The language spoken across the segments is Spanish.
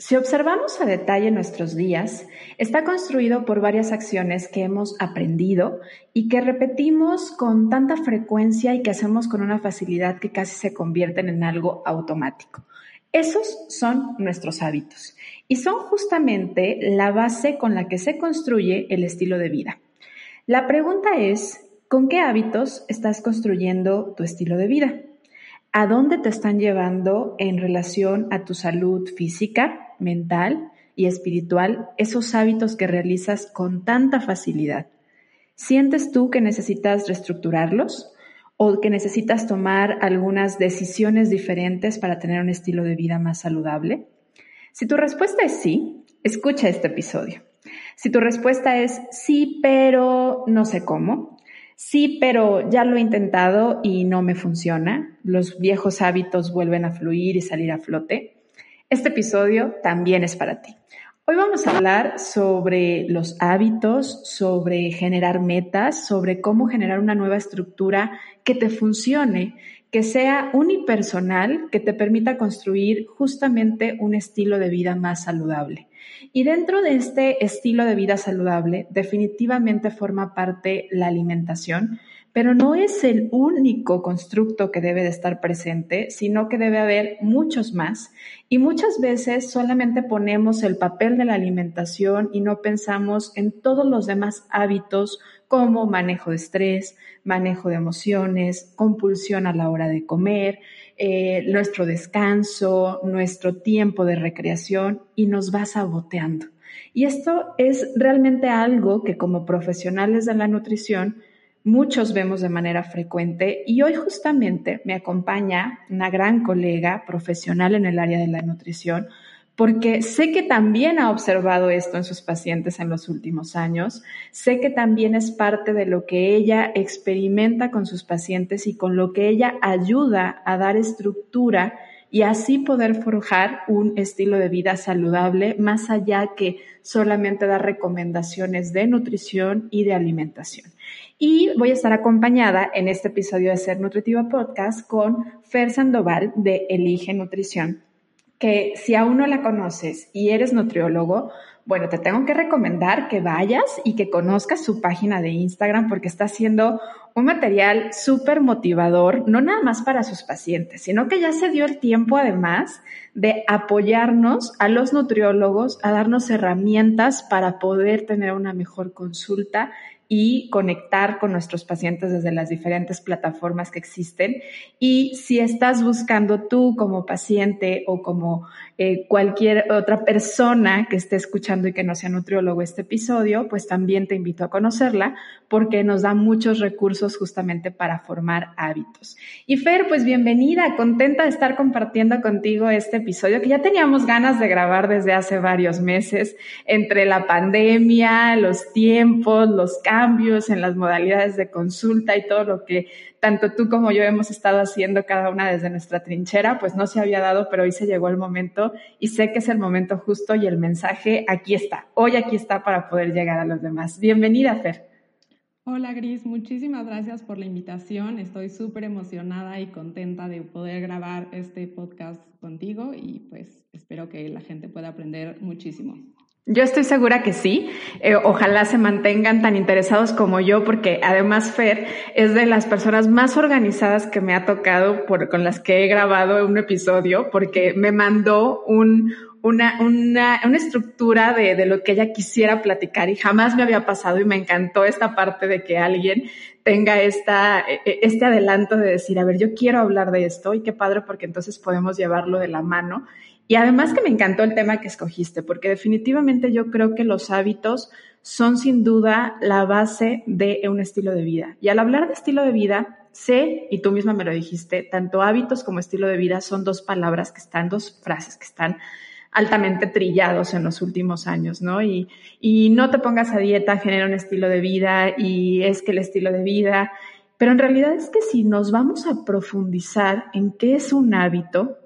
Si observamos a detalle nuestros días, está construido por varias acciones que hemos aprendido y que repetimos con tanta frecuencia y que hacemos con una facilidad que casi se convierten en algo automático. Esos son nuestros hábitos y son justamente la base con la que se construye el estilo de vida. La pregunta es, ¿con qué hábitos estás construyendo tu estilo de vida? ¿A dónde te están llevando en relación a tu salud física, mental y espiritual esos hábitos que realizas con tanta facilidad? ¿Sientes tú que necesitas reestructurarlos o que necesitas tomar algunas decisiones diferentes para tener un estilo de vida más saludable? Si tu respuesta es sí, escucha este episodio. Si tu respuesta es sí, pero no sé cómo, sí, pero ya lo he intentado y no me funciona, los viejos hábitos vuelven a fluir y salir a flote, este episodio también es para ti. Hoy vamos a hablar sobre los hábitos, sobre generar metas, sobre cómo generar una nueva estructura que te funcione, que sea unipersonal, que te permita construir justamente un estilo de vida más saludable. Y dentro de este estilo de vida saludable, definitivamente forma parte la alimentación, pero no es el único constructo que debe de estar presente, sino que debe haber muchos más. Y muchas veces solamente ponemos el papel de la alimentación y no pensamos en todos los demás hábitos como manejo de estrés, manejo de emociones, compulsión a la hora de comer, eh, nuestro descanso, nuestro tiempo de recreación y nos va saboteando. Y esto es realmente algo que como profesionales de la nutrición muchos vemos de manera frecuente y hoy justamente me acompaña una gran colega profesional en el área de la nutrición porque sé que también ha observado esto en sus pacientes en los últimos años, sé que también es parte de lo que ella experimenta con sus pacientes y con lo que ella ayuda a dar estructura y así poder forjar un estilo de vida saludable más allá que solamente dar recomendaciones de nutrición y de alimentación. Y voy a estar acompañada en este episodio de Ser Nutritiva Podcast con Fer Sandoval de Elige Nutrición, que si aún no la conoces y eres nutriólogo, bueno, te tengo que recomendar que vayas y que conozcas su página de Instagram porque está haciendo un material súper motivador, no nada más para sus pacientes, sino que ya se dio el tiempo además de apoyarnos a los nutriólogos, a darnos herramientas para poder tener una mejor consulta y conectar con nuestros pacientes desde las diferentes plataformas que existen. Y si estás buscando tú como paciente o como eh, cualquier otra persona que esté escuchando y que no sea nutriólogo este episodio, pues también te invito a conocerla porque nos da muchos recursos justamente para formar hábitos. Y Fer, pues bienvenida, contenta de estar compartiendo contigo este episodio que ya teníamos ganas de grabar desde hace varios meses, entre la pandemia, los tiempos, los cambios en las modalidades de consulta y todo lo que tanto tú como yo hemos estado haciendo cada una desde nuestra trinchera, pues no se había dado, pero hoy se llegó el momento y sé que es el momento justo y el mensaje aquí está. Hoy aquí está para poder llegar a los demás. Bienvenida, Fer. Hola Gris, muchísimas gracias por la invitación. Estoy súper emocionada y contenta de poder grabar este podcast contigo y pues espero que la gente pueda aprender muchísimo. Yo estoy segura que sí. Eh, ojalá se mantengan tan interesados como yo, porque además Fer es de las personas más organizadas que me ha tocado con las que he grabado un episodio, porque me mandó un, una, una, una estructura de, de lo que ella quisiera platicar y jamás me había pasado y me encantó esta parte de que alguien tenga esta, e, e, este adelanto de decir, a ver, yo quiero hablar de esto y qué padre porque entonces podemos llevarlo de la mano y además que me encantó el tema que escogiste, porque definitivamente yo creo que los hábitos son sin duda la base de un estilo de vida. Y al hablar de estilo de vida, sé, y tú misma me lo dijiste, tanto hábitos como estilo de vida son dos palabras que están, dos frases que están altamente trillados en los últimos años, ¿no? Y, y no te pongas a dieta, genera un estilo de vida, y es que el estilo de vida Pero en realidad es que si nos vamos a profundizar en qué es un hábito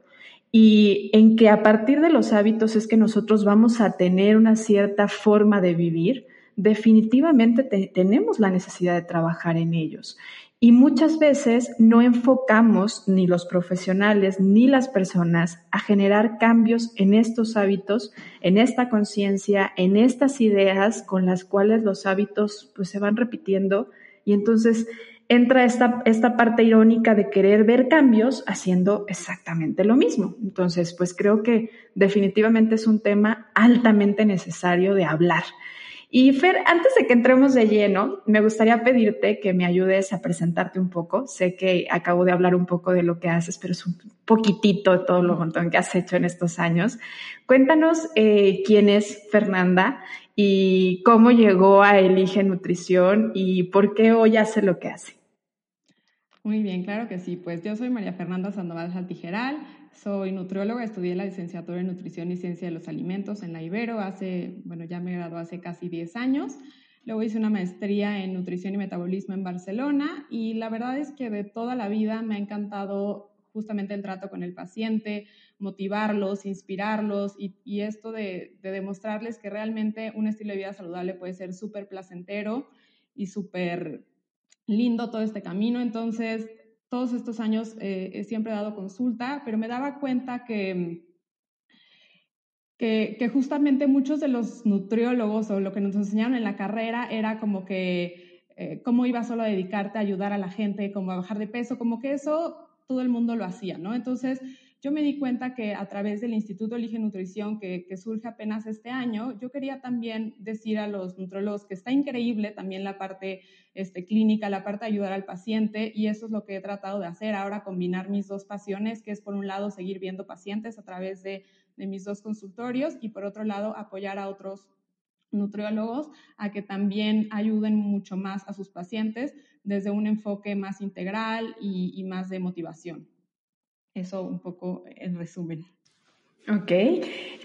y en que a partir de los hábitos es que nosotros vamos a tener una cierta forma de vivir, definitivamente tenemos la necesidad de trabajar en ellos. Y muchas veces no enfocamos ni los profesionales ni las personas a generar cambios en estos hábitos, en esta conciencia, en estas ideas con las cuales los hábitos pues se van repitiendo y entonces entra esta, esta parte irónica de querer ver cambios haciendo exactamente lo mismo. Entonces, pues creo que definitivamente es un tema altamente necesario de hablar. Y Fer, antes de que entremos de lleno, me gustaría pedirte que me ayudes a presentarte un poco. Sé que acabo de hablar un poco de lo que haces, pero es un poquitito de todo lo montón que has hecho en estos años. Cuéntanos eh, quién es Fernanda y cómo llegó a Elige Nutrición y por qué hoy hace lo que hace. Muy bien, claro que sí. Pues yo soy María Fernanda Sandoval Saltijeral, soy nutrióloga, estudié la licenciatura en Nutrición y Ciencia de los Alimentos en la Ibero hace, bueno, ya me gradué hace casi 10 años. Luego hice una maestría en Nutrición y Metabolismo en Barcelona y la verdad es que de toda la vida me ha encantado justamente el trato con el paciente, motivarlos, inspirarlos y, esto de, de, demostrarles que realmente un estilo de vida saludable puede ser súper placentero y súper lindo todo este camino. Entonces, todos estos años eh, siempre dado consulta, pero me daba cuenta que, que, justamente muchos de los nutriólogos o lo que nos enseñaron en la carrera era como que eh, cómo iba solo a dedicarte a ayudar a la gente, como a bajar de peso, como que eso todo el mundo lo hacía, ¿no? Entonces, yo me di cuenta que a través del Instituto Elige Nutrición, que, surge apenas este año, yo quería también decir a los nutrólogos que está increíble también la parte este, clínica, la parte de ayudar al paciente, y eso es lo que he tratado de hacer ahora, combinar mis dos pasiones, que es por un lado seguir viendo pacientes a través de mis dos consultorios y por otro lado apoyar a otros nutriólogos a que también ayuden mucho más a sus pacientes desde un enfoque más integral y más de motivación. Eso un poco en resumen. Ok,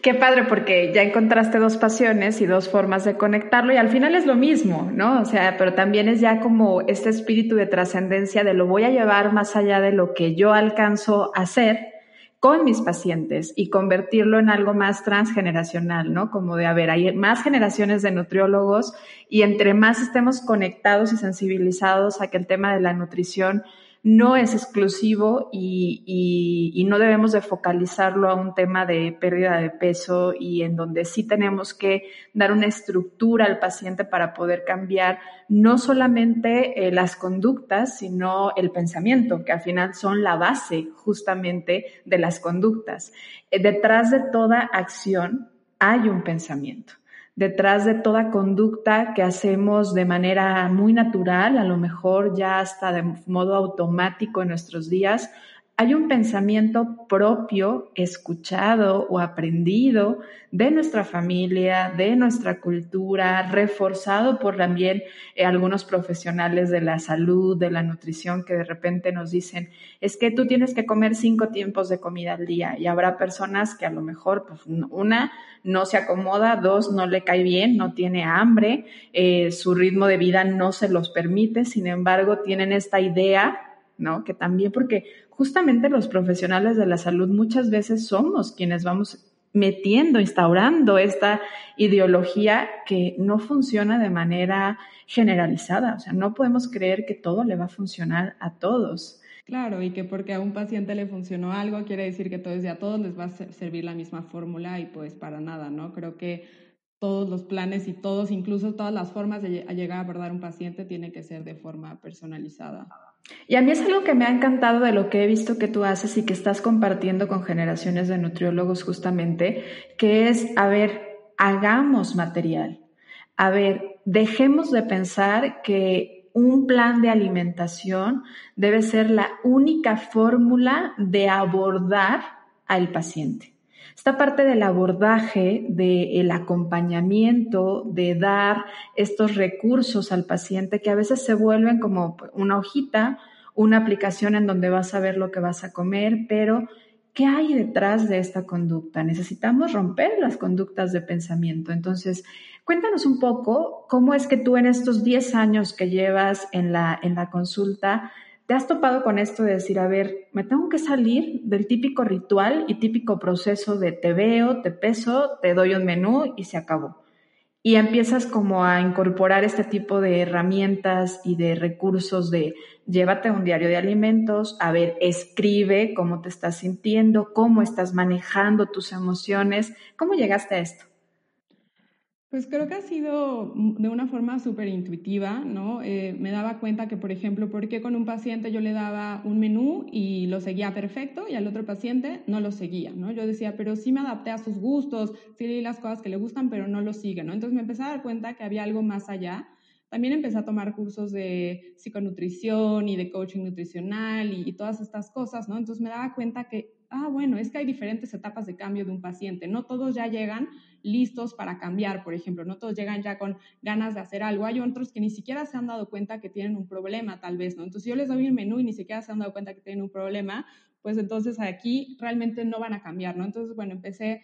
qué padre porque ya encontraste dos pasiones y dos formas de conectarlo y al final es lo mismo, ¿no? O sea, pero también es ya como este espíritu de trascendencia de lo voy a llevar más allá de lo que yo alcanzo a hacer con mis pacientes y convertirlo en algo más transgeneracional, ¿no? Como de, a ver, más generaciones de nutriólogos y entre más estemos conectados y sensibilizados a que el tema de la nutrición no es exclusivo y, no debemos de focalizarlo a un tema de pérdida de peso y en donde sí tenemos que dar una estructura al paciente para poder cambiar no solamente eh, las conductas, sino el pensamiento, que al final son la base justamente de las conductas. Eh, detrás de toda acción hay un pensamiento detrás de toda conducta que hacemos de manera muy natural, a lo mejor ya hasta de modo automático en nuestros días, hay un pensamiento propio, escuchado o aprendido de nuestra familia, de nuestra cultura, reforzado por también eh, algunos profesionales de la salud, de la nutrición, que de repente nos dicen, es que tú tienes que comer cinco tiempos de comida al día y habrá personas que a lo mejor, pues, una, no se acomoda, dos, no le cae bien, no tiene hambre, eh, su ritmo de vida no se los permite, sin embargo, tienen esta idea ¿no? Que también porque justamente los profesionales de la salud muchas veces somos quienes vamos metiendo, instaurando esta ideología que no funciona de manera generalizada. O sea, no podemos creer que todo le va a funcionar a todos. Claro, y que porque a un paciente le funcionó algo, quiere decir que todos y a todos les va a servir la misma fórmula y pues para nada, ¿no? Creo que todos los planes y todos, incluso todas las formas de llegar a abordar un paciente, tiene que ser de forma personalizada. Y a mí es algo que me ha encantado de lo que he visto que tú haces y que estás compartiendo con generaciones de nutriólogos justamente, que es, a ver, hagamos material. A ver, dejemos de pensar que un plan de alimentación debe ser la única fórmula de abordar al paciente. Esta parte del abordaje, del acompañamiento, de dar estos recursos al paciente que a veces se vuelven como una hojita, una aplicación en donde vas a ver lo que vas a comer, pero ¿qué hay detrás de esta conducta? Necesitamos romper las conductas de pensamiento. Entonces, cuéntanos un poco cómo es que tú en estos 10 años que llevas en la, en la consulta, te has topado con esto de decir, a ver, me tengo que salir del típico ritual y típico proceso de te veo, te peso, te doy un menú y se acabó. Y empiezas como a incorporar este tipo de herramientas y de recursos de llévate un diario de alimentos, a ver, escribe cómo te estás sintiendo, cómo estás manejando tus emociones. ¿Cómo llegaste a esto? Pues creo que ha sido de una forma súper intuitiva, ¿no? Eh, me daba cuenta que, por ejemplo, porque con un paciente yo le daba un menú y lo seguía perfecto y al otro paciente no lo seguía, ¿no? Yo decía, pero sí me adapté a sus gustos, sí leí las cosas que le gustan, pero no lo sigue, ¿no? Entonces me empecé a dar cuenta que había algo más allá. También empecé a tomar cursos de psiconutrición y de coaching nutricional y, y todas estas cosas, ¿no? Entonces me daba cuenta que, ah, bueno, es que hay diferentes etapas de cambio de un paciente, no todos ya llegan listos para cambiar, por ejemplo, no todos llegan ya con ganas de hacer algo, hay otros que ni siquiera se han dado cuenta que tienen un problema, tal vez, ¿no? Entonces, yo les doy un menú y ni siquiera se han dado cuenta que tienen un problema, pues entonces aquí realmente no van a cambiar, ¿no? Entonces, bueno, empecé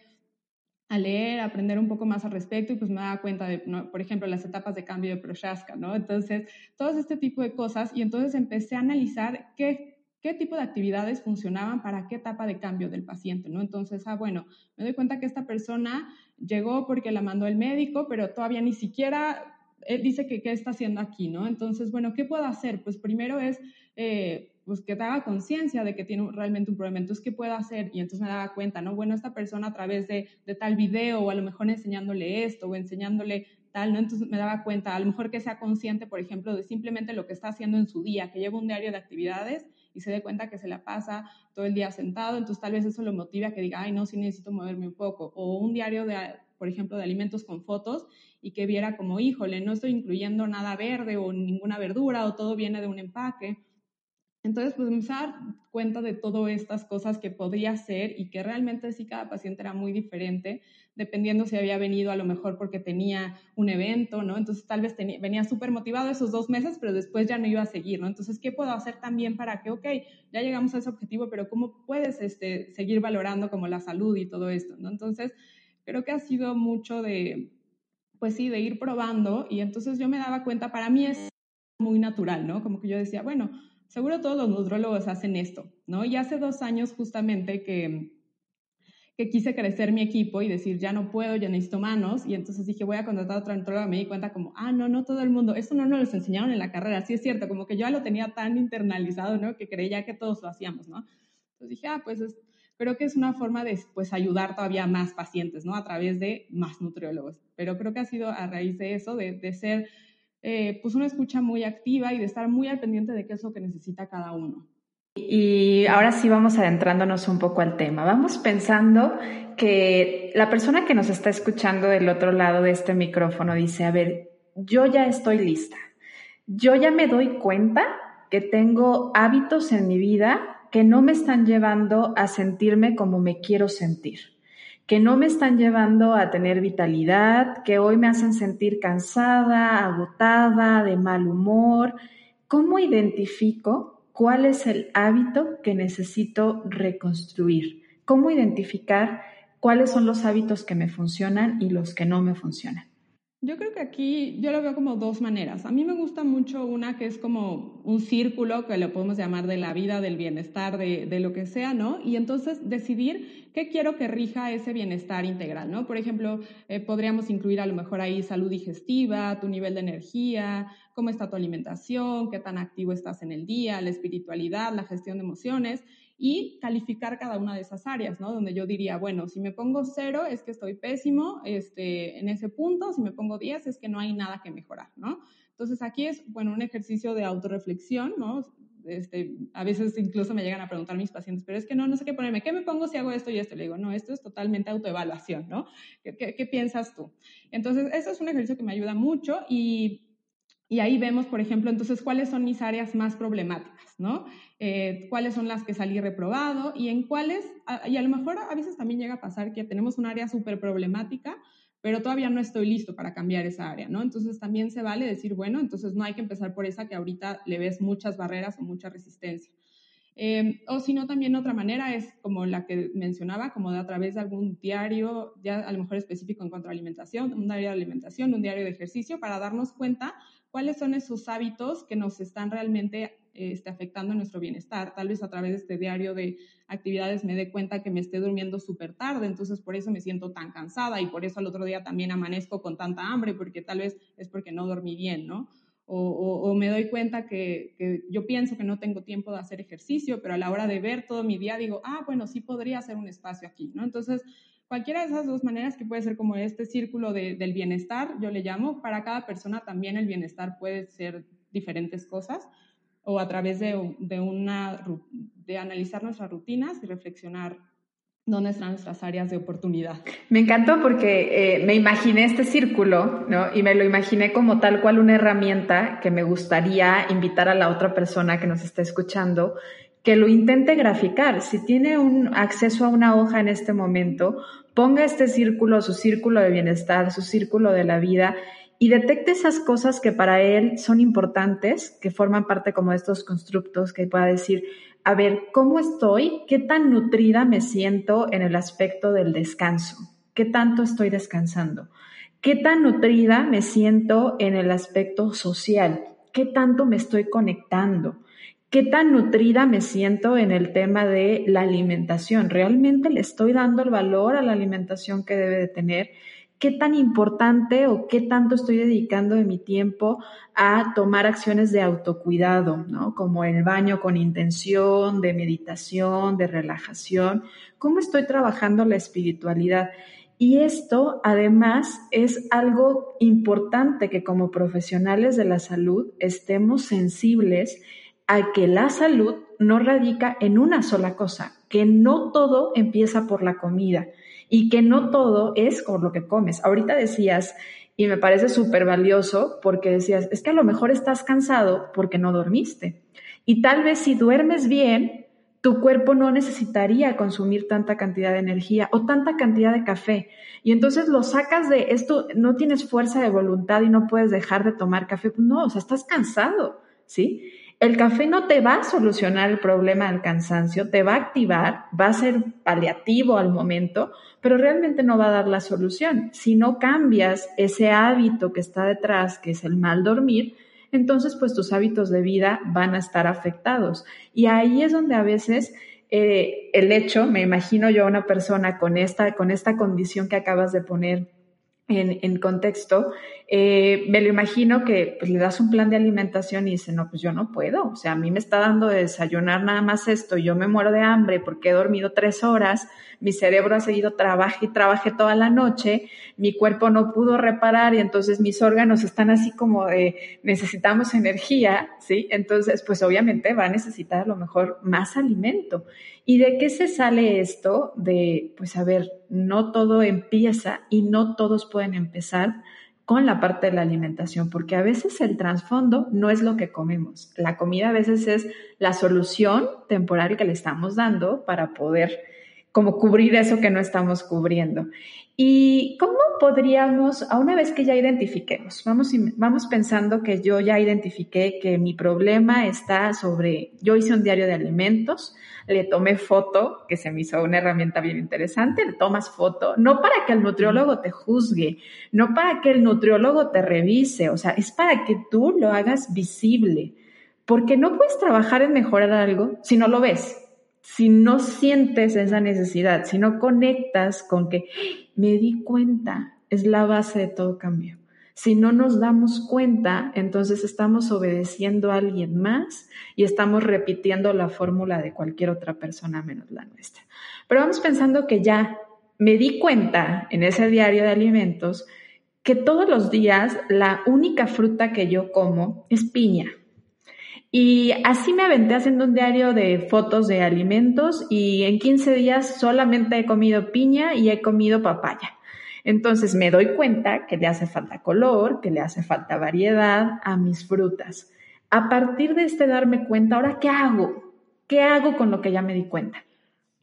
a leer, a aprender un poco más al respecto y pues me daba cuenta de, por ejemplo, las etapas de cambio de Prochaska, ¿no? Entonces, todo este tipo de cosas y entonces empecé a analizar qué qué tipo de actividades funcionaban para qué etapa de cambio del paciente, ¿no? Entonces, ah, bueno, me doy cuenta que esta persona llegó porque la mandó el médico, pero todavía ni siquiera él dice que qué está haciendo aquí, ¿no? Entonces, bueno, ¿qué puedo hacer? Pues primero es eh, pues que te haga conciencia de que tiene realmente un problema. Entonces, ¿qué puedo hacer? Y entonces me daba cuenta, ¿no? Bueno, esta persona a través de, de tal video o a lo mejor enseñándole esto o enseñándole tal, ¿no? Entonces me daba cuenta, a lo mejor que sea consciente, por ejemplo, de simplemente lo que está haciendo en su día, que lleva un diario de actividades y se dé cuenta que se la pasa todo el día sentado, entonces tal vez eso lo motive a que diga, ay, no, sí necesito moverme un poco. O un diario de, por ejemplo, de alimentos con fotos y que viera como, híjole, no estoy incluyendo nada verde o ninguna verdura o todo viene de un empaque. Entonces, pues me dar cuenta de todas estas cosas que podría hacer y que realmente sí cada paciente era muy diferente dependiendo si había venido a lo mejor porque tenía un evento, ¿no? Entonces tal vez venía súper motivado esos dos meses, pero después ya no iba a seguir, ¿no? Entonces, ¿qué puedo hacer también para que, ok, ya llegamos a ese objetivo, pero cómo puedes este, seguir valorando como la salud y todo esto, ¿no? Entonces, creo que ha sido mucho de, pues sí, de ir probando y entonces yo me daba cuenta, para mí es muy natural, ¿no? Como que yo decía, bueno, seguro todos los nutrólogos hacen esto, ¿no? Y hace dos años justamente que que quise crecer mi equipo y decir, ya no puedo, ya necesito manos. Y entonces dije, voy a contratar a otra nutróloga. Me di cuenta como, ah, no, no todo el mundo, eso no nos enseñaron en la carrera. Sí es cierto, como que yo ya lo tenía tan internalizado, ¿no? Que creía que todos lo hacíamos, ¿no? Entonces dije, ah, pues creo que es una forma de pues, ayudar todavía a más pacientes, ¿no? A través de más nutriólogos. Pero creo que ha sido a raíz de eso, de, de ser eh, pues una escucha muy activa y de estar muy al pendiente de qué es lo que necesita cada uno. Y ahora sí vamos adentrándonos un poco al tema. Vamos pensando que la persona que nos está escuchando del otro lado de este micrófono dice, a ver, yo ya estoy lista. Yo ya me doy cuenta que tengo hábitos en mi vida que no me están llevando a sentirme como me quiero sentir, que no me están llevando a tener vitalidad, que hoy me hacen sentir cansada, agotada, de mal humor. ¿Cómo identifico cuál es el hábito que necesito reconstruir, cómo identificar cuáles son los hábitos que me funcionan y los que no me funcionan. Yo creo que aquí yo lo veo como dos maneras. A mí me gusta mucho una que es como un círculo, que lo podemos llamar de la vida, del bienestar, de, de, lo que sea, ¿no? Y entonces decidir qué quiero que rija ese bienestar integral, ¿no? Por ejemplo, eh, podríamos incluir a lo mejor ahí salud digestiva, tu nivel de energía, cómo está tu alimentación, qué tan activo estás en el día, la espiritualidad, la gestión de emociones y calificar cada una de esas áreas, ¿no? Donde yo diría, bueno, si me pongo cero es que estoy pésimo este, en ese punto, si me pongo 10 es que no hay nada que mejorar, ¿no? Entonces aquí es, bueno, un ejercicio de autorreflexión, ¿no? Este, a veces incluso me llegan a preguntar mis pacientes, pero es que no, no sé qué ponerme, ¿qué me pongo si hago esto y esto? Le digo, no, esto es totalmente autoevaluación, ¿no? ¿Qué, qué, qué piensas tú? Entonces, eso es un ejercicio que me ayuda mucho y y ahí vemos, por ejemplo, entonces, cuáles son mis áreas más problemáticas, ¿no? Eh, cuáles son las que salí reprobado y en cuáles, y a lo mejor a veces también llega a pasar que tenemos un área súper problemática, pero todavía no estoy listo para cambiar esa área, ¿no? Entonces también se vale decir, bueno, entonces no hay que empezar por esa que ahorita le ves muchas barreras o mucha resistencia. Eh, o si no, también otra manera es como la que mencionaba, como de a través de algún diario, ya a lo mejor específico en cuanto a alimentación, un diario de alimentación, un diario de ejercicio, para darnos cuenta cuáles son esos hábitos que nos están realmente este, afectando nuestro bienestar. Tal vez a través de este diario de actividades me dé cuenta que me esté durmiendo súper tarde, entonces por eso me siento tan cansada y por eso al otro día también amanezco con tanta hambre, porque tal vez es porque no dormí bien, ¿no? O, me doy cuenta que, que, yo pienso que no tengo tiempo de hacer ejercicio, pero a la hora de ver todo mi día digo, ah, bueno, sí podría hacer un espacio aquí, ¿no? Entonces, cualquiera de esas dos maneras que puede ser como este círculo del bienestar, yo le llamo, para cada persona también el bienestar puede ser diferentes cosas, o a través de, de, una, de analizar nuestras rutinas y reflexionar dónde están nuestras áreas de oportunidad. Me encantó porque eh, me imaginé este círculo, ¿no? Y me lo imaginé como tal cual una herramienta que me gustaría invitar a la otra persona que nos está escuchando que lo intente graficar. Si tiene un acceso a una hoja en este momento, ponga este círculo, su círculo de bienestar, su círculo de la vida y detecte esas cosas que para él son importantes, que forman parte como de estos constructos, que pueda decir, a ver, ¿cómo estoy? ¿Qué tan nutrida me siento en el aspecto del descanso? ¿Qué tanto estoy descansando? ¿Qué tan nutrida me siento en el aspecto social? ¿Qué tanto me estoy conectando? ¿Qué tan nutrida me siento en el tema de la alimentación? ¿Realmente le estoy dando el valor a la alimentación que debe de tener? ¿Qué tan importante o qué tanto estoy dedicando de mi tiempo a tomar acciones de autocuidado, ¿no? Como el baño con intención, de meditación, de relajación. ¿Cómo estoy trabajando la espiritualidad? Y esto además es algo importante que como profesionales de la salud estemos sensibles a que la salud no radica en una sola cosa, que no todo empieza por la comida y que no todo es por lo que comes. Ahorita decías, y me parece súper valioso, porque decías, es que a lo mejor estás cansado porque no dormiste. Y tal vez si duermes bien, tu cuerpo no necesitaría consumir tanta cantidad de energía o tanta cantidad de café. Y entonces lo sacas de esto, no tienes fuerza de voluntad y no puedes dejar de tomar café. No, o sea, estás cansado, ¿sí? El café no te va a solucionar el problema del cansancio, te va a activar, va a ser paliativo al momento, pero realmente no va a dar la solución. Si no cambias ese hábito que está detrás, que es el mal dormir, entonces pues tus hábitos de vida van a estar afectados. Y ahí es donde a veces eh, el hecho, me imagino yo a una persona con esta, con esta condición que acabas de poner en, contexto, eh, me lo imagino que pues, le das un plan de alimentación y dice, no, pues yo no puedo, o sea, a mí me está dando de desayunar nada más esto, yo me muero de hambre porque he dormido tres horas, mi cerebro ha seguido trabaje y trabaje toda la noche, mi cuerpo no pudo reparar y entonces mis órganos están así como de necesitamos energía, ¿sí? Entonces, pues obviamente va a necesitar a lo mejor más alimento. ¿Y de qué se sale esto? De, pues a ver, no todo empieza y no todos pueden empezar con la parte de la alimentación, porque a veces el trasfondo no es lo que comemos. La comida a veces es la solución temporal que le estamos dando para poder como cubrir eso que no estamos cubriendo. ¿Y cómo podríamos, a una vez que ya identifiquemos, vamos, vamos pensando que yo ya identifiqué que mi problema está sobre, yo hice un diario de alimentos, le tomé foto, que se me hizo una herramienta bien interesante, le tomas foto, no para que el nutriólogo te juzgue, no para que el nutriólogo te revise, o sea, es para que tú lo hagas visible, porque no puedes trabajar en mejorar algo si no lo ves, si no sientes esa necesidad, si no conectas con que me di cuenta, es la base de todo cambio. Si no nos damos cuenta, entonces estamos obedeciendo a alguien más y estamos repitiendo la fórmula de cualquier otra persona menos la nuestra. Pero vamos pensando que ya me di cuenta en ese diario de alimentos que todos los días la única fruta que yo como es piña. Y así me aventé haciendo un diario de fotos de alimentos y en 15 días solamente he comido piña y he comido papaya. Entonces me doy cuenta que le hace falta color, que le hace falta variedad a mis frutas. A partir de este darme cuenta, ahora, ¿qué hago? ¿Qué hago con lo que ya me di cuenta?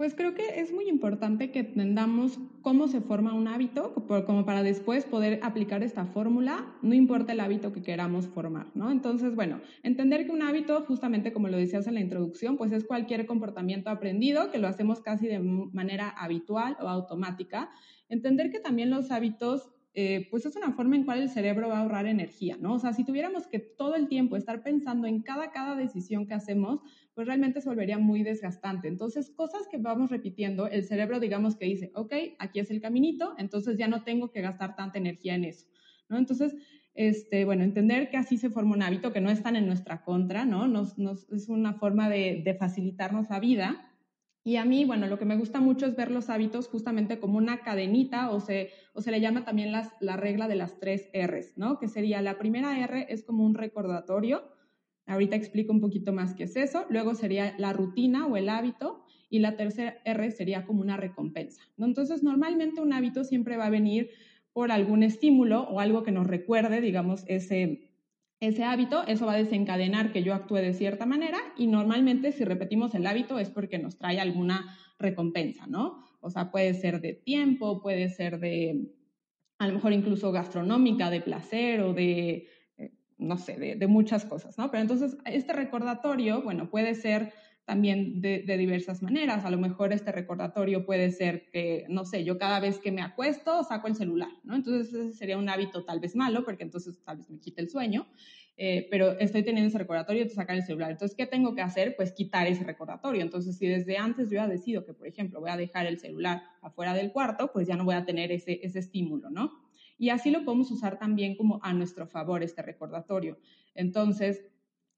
Pues creo que es muy importante que entendamos cómo se forma un hábito, como para después poder aplicar esta fórmula, no importa el hábito que queramos formar, ¿no? Entonces, bueno, entender que un hábito, justamente como lo decías en la introducción, pues es cualquier comportamiento aprendido que lo hacemos casi de manera habitual o automática. Entender que también los hábitos eh, pues es una forma en cual el cerebro va a ahorrar energía, ¿no? O sea, si tuviéramos que todo el tiempo estar pensando en cada, cada decisión que hacemos, pues realmente se volvería muy desgastante. Entonces, cosas que vamos repitiendo, el cerebro digamos que dice, ok, aquí es el caminito, entonces ya no tengo que gastar tanta energía en eso, ¿no? Entonces, este, bueno, entender que así se forma un hábito, que no están en nuestra contra, ¿no? Nos, es una forma de, facilitarnos la vida. Y a mí, bueno, lo que me gusta mucho es ver los hábitos justamente como una cadenita o se, o se le llama también las, la regla de las tres R's, ¿no? Que sería la primera R es como un recordatorio, ahorita explico un poquito más qué es eso, luego sería la rutina o el hábito y la tercera R sería como una recompensa. Entonces, normalmente un hábito siempre va a venir por algún estímulo o algo que nos recuerde, digamos, ese, ese hábito, eso va a desencadenar que yo actúe de cierta manera y normalmente si repetimos el hábito es porque nos trae alguna recompensa, ¿no? O sea, puede ser de tiempo, puede ser de, a lo mejor incluso gastronómica, de placer o de, no sé, de, muchas cosas, ¿no? Pero entonces, este recordatorio, bueno, puede ser también de, diversas maneras. A lo mejor este recordatorio puede ser que, no sé, yo cada vez que me acuesto saco el celular, ¿no? Entonces ese sería un hábito tal vez malo, porque entonces tal vez me quite el sueño, eh, pero estoy teniendo ese recordatorio de sacar el celular. Entonces, ¿qué tengo que hacer? Pues quitar ese recordatorio. Entonces, si desde antes yo ya decido que, por ejemplo, voy a dejar el celular afuera del cuarto, pues ya no voy a tener ese, ese estímulo, ¿no? Y así lo podemos usar también como a nuestro favor este recordatorio. Entonces,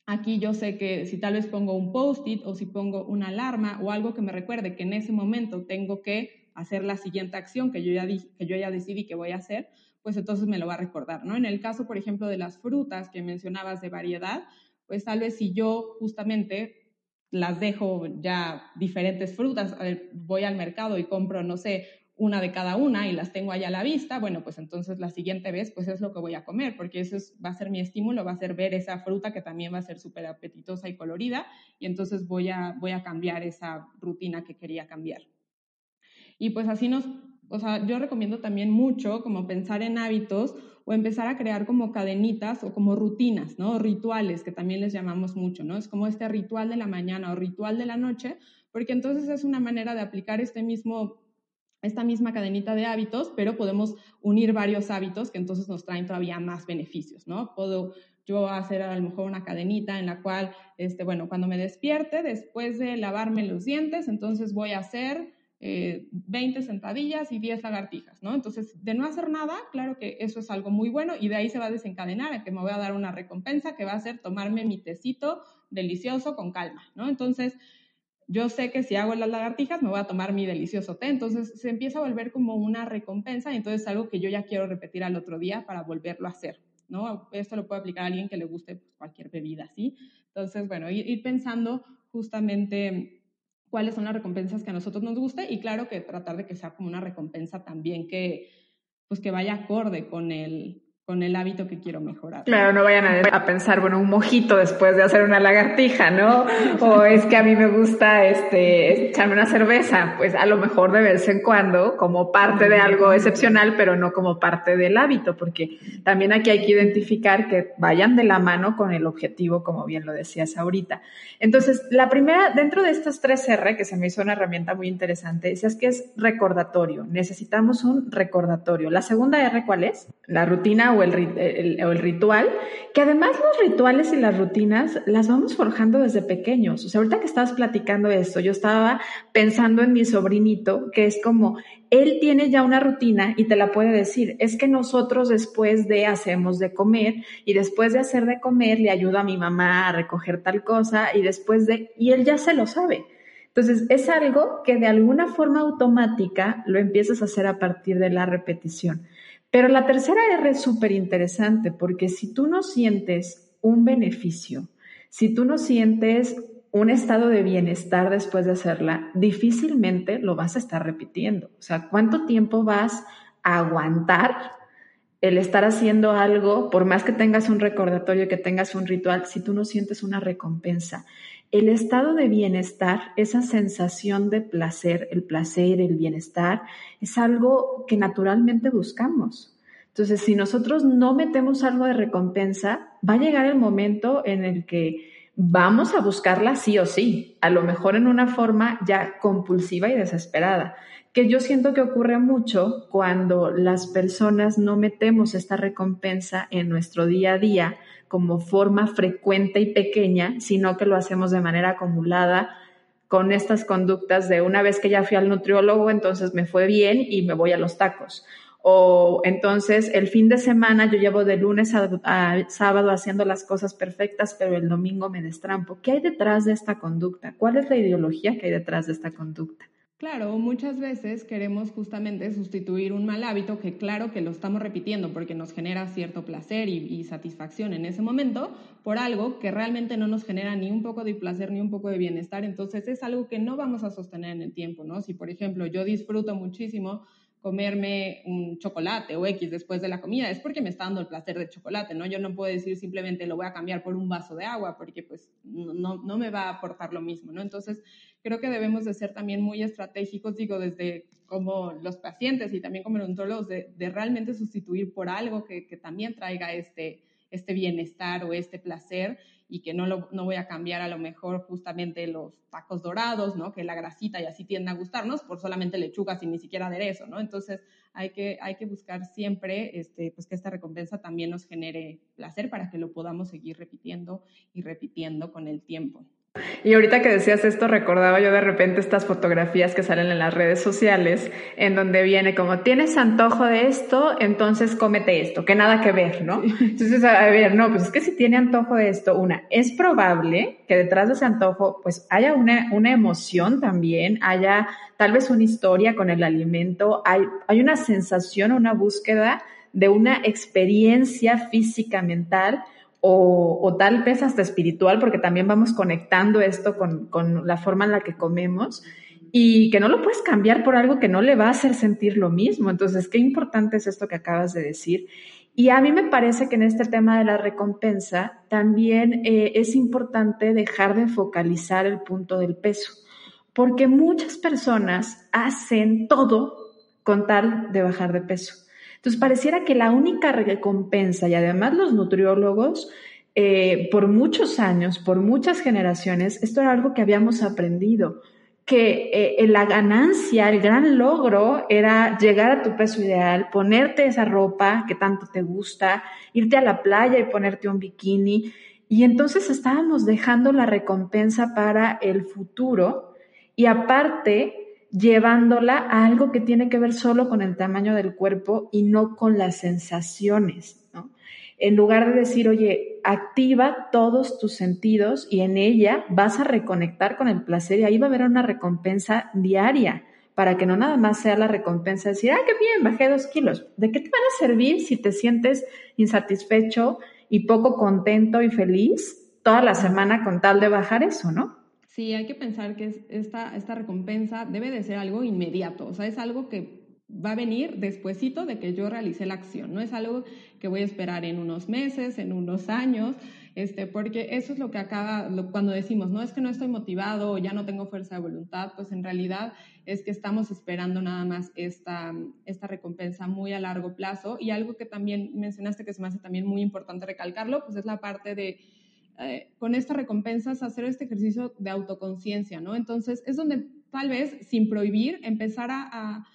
Aquí yo sé que si tal vez pongo un post-it o si pongo una alarma o algo que me recuerde que en ese momento tengo que hacer la siguiente acción que yo ya, que yo ya decidí que voy a hacer, pues entonces me lo va a recordar, ¿no? En el caso, por ejemplo, de las frutas que mencionabas de variedad, pues tal vez si yo justamente las dejo ya diferentes frutas, voy al mercado y compro, no sé, una de cada una y las tengo allá a la vista, bueno, pues entonces la siguiente vez, pues es lo que voy a comer, porque eso va a ser mi estímulo, va a ser ver esa fruta que también va a ser súper apetitosa y colorida, y entonces voy a, voy a cambiar esa rutina que quería cambiar. Y pues así nos, o sea, yo recomiendo también mucho como pensar en hábitos o empezar a crear como cadenitas o como rutinas, ¿no? rituales, que también les llamamos mucho, ¿no? Es como este ritual de la mañana o ritual de la noche, porque entonces es una manera de aplicar este mismo esta misma cadenita de hábitos, pero podemos unir varios hábitos que entonces nos traen todavía más beneficios, ¿no? Puedo yo hacer a lo mejor una cadenita en la cual, este, bueno, cuando me despierte, después de lavarme los dientes, entonces voy a hacer 20 eh, sentadillas y 10 lagartijas, ¿no? Entonces, de no hacer nada, claro que eso es algo muy bueno y de ahí se va a desencadenar a que me voy a dar una recompensa que va a ser tomarme mi tecito delicioso con calma, ¿no? Entonces, yo sé que si hago las lagartijas me voy a tomar mi delicioso té, entonces se empieza a volver como una recompensa y entonces es algo que yo ya quiero repetir al otro día para volverlo a hacer, ¿no? Esto lo puede aplicar a alguien que le guste pues, cualquier bebida, ¿sí? Entonces, bueno, ir, pensando justamente cuáles son las recompensas que a nosotros nos guste y claro que tratar de que sea como una recompensa también que, pues que vaya acorde con el, con el hábito que quiero mejorar. Claro, no vayan a, pensar, bueno, un mojito después de hacer una lagartija, ¿no? O es que a mí me gusta este echarme una cerveza, pues a lo mejor de vez en cuando, como parte de algo excepcional, pero no como parte del hábito, porque también aquí hay que identificar que vayan de la mano con el objetivo, como bien lo decías ahorita. Entonces, la primera, dentro de estas tres R, que se me hizo una herramienta muy interesante, es que es recordatorio. Necesitamos un recordatorio. La segunda R, ¿cuál es? La rutina o el, ritual, que además los rituales y las rutinas las vamos forjando desde pequeños. O sea, ahorita que estabas platicando esto, yo estaba pensando en mi sobrinito, que es como, él tiene ya una rutina y te la puede decir, es que nosotros después de hacemos de comer y después de hacer de comer le ayuda a mi mamá a recoger tal cosa y después de, y él ya se lo sabe. Entonces, es algo que de alguna forma automática lo empiezas a hacer a partir de la repetición. Pero la tercera R es súper interesante porque si tú no sientes un beneficio, si tú no sientes un estado de bienestar después de hacerla, difícilmente lo vas a estar repitiendo. O sea, ¿cuánto tiempo vas a aguantar el estar haciendo algo, por más que tengas un recordatorio, que tengas un ritual, si tú no sientes una recompensa? El estado de bienestar, esa sensación de placer, el placer, el bienestar, es algo que naturalmente buscamos. Entonces, si nosotros no metemos algo de recompensa, va a llegar el momento en el que vamos a buscarla sí o sí, a lo mejor en una forma ya compulsiva y desesperada, que yo siento que ocurre mucho cuando las personas no metemos esta recompensa en nuestro día a día como forma frecuente y pequeña, sino que lo hacemos de manera acumulada con estas conductas de una vez que ya fui al nutriólogo, entonces me fue bien y me voy a los tacos o entonces el fin de semana yo llevo de lunes a, sábado haciendo las cosas perfectas, pero el domingo me destrampo. ¿Qué hay detrás de esta conducta? ¿Cuál es la ideología que hay detrás de esta conducta? Claro, muchas veces queremos justamente sustituir un mal hábito que claro que lo estamos repitiendo porque nos genera cierto placer y, satisfacción en ese momento por algo que realmente no nos genera ni un poco de placer ni un poco de bienestar. Entonces es algo que no vamos a sostener en el tiempo, ¿no? Si por ejemplo yo disfruto muchísimo comerme un chocolate o X después de la comida, es porque me está dando el placer del chocolate, ¿no? Yo no puedo decir simplemente lo voy a cambiar por un vaso de agua, porque pues no, no me va a aportar lo mismo, ¿no? Entonces, creo que debemos de ser también muy estratégicos, digo, desde como los pacientes y también como odontólogos, de, de realmente sustituir por algo que, que también traiga este, este bienestar o este placer y que no, lo, no voy a cambiar a lo mejor justamente los tacos dorados, ¿no? Que la grasita y así tiende a gustarnos por solamente lechuga sin ni siquiera aderezo, ¿no? Entonces hay que, hay que buscar siempre este, pues que esta recompensa también nos genere placer para que lo podamos seguir repitiendo y repitiendo con el tiempo. Y ahorita que decías esto, recordaba yo de repente estas fotografías que salen en las redes sociales, en donde viene como, tienes antojo de esto, entonces cómete esto, que nada que ver, ¿no? Entonces, a ver, no, pues es que si tiene antojo de esto, una, es probable que detrás de ese antojo, pues haya una, una emoción también, haya tal vez una historia con el alimento, hay, hay una sensación, una búsqueda de una experiencia física, mental, o, tal vez hasta espiritual, porque también vamos conectando esto con, con, la forma en la que comemos y que no lo puedes cambiar por algo que no le va a hacer sentir lo mismo. Entonces, qué importante es esto que acabas de decir. Y a mí me parece que en este tema de la recompensa también eh, es importante dejar de focalizar el punto del peso, porque muchas personas hacen todo con tal de bajar de peso. Entonces, pareciera que la única recompensa, y además los nutriólogos, eh, por muchos años, por muchas generaciones, esto era algo que habíamos aprendido, que eh, la ganancia, el gran logro era llegar a tu peso ideal, ponerte esa ropa que tanto te gusta, irte a la playa y ponerte un bikini. Y entonces estábamos dejando la recompensa para el futuro y aparte llevándola a algo que tiene que ver solo con el tamaño del cuerpo y no con las sensaciones, ¿no? En lugar de decir, oye, activa todos tus sentidos y en ella vas a reconectar con el placer y ahí va a haber una recompensa diaria para que no nada más sea la recompensa de decir, ah, qué bien, bajé dos kilos. ¿De qué te van a servir si te sientes insatisfecho y poco contento y feliz toda la semana con tal de bajar eso, no? Sí, hay que pensar que esta, esta recompensa debe de ser algo inmediato, o sea, es algo que va a venir despuesito de que yo realicé la acción, no es algo que voy a esperar en unos meses, en unos años, este, porque eso es lo que acaba, cuando decimos, no es que no estoy motivado o ya no tengo fuerza de voluntad, pues en realidad es que estamos esperando nada más esta, esta recompensa muy a largo plazo y algo que también mencionaste que se me hace también muy importante recalcarlo, pues es la parte de eh, con estas recompensas hacer este ejercicio de autoconciencia, ¿no? Entonces es donde tal vez sin prohibir empezar a,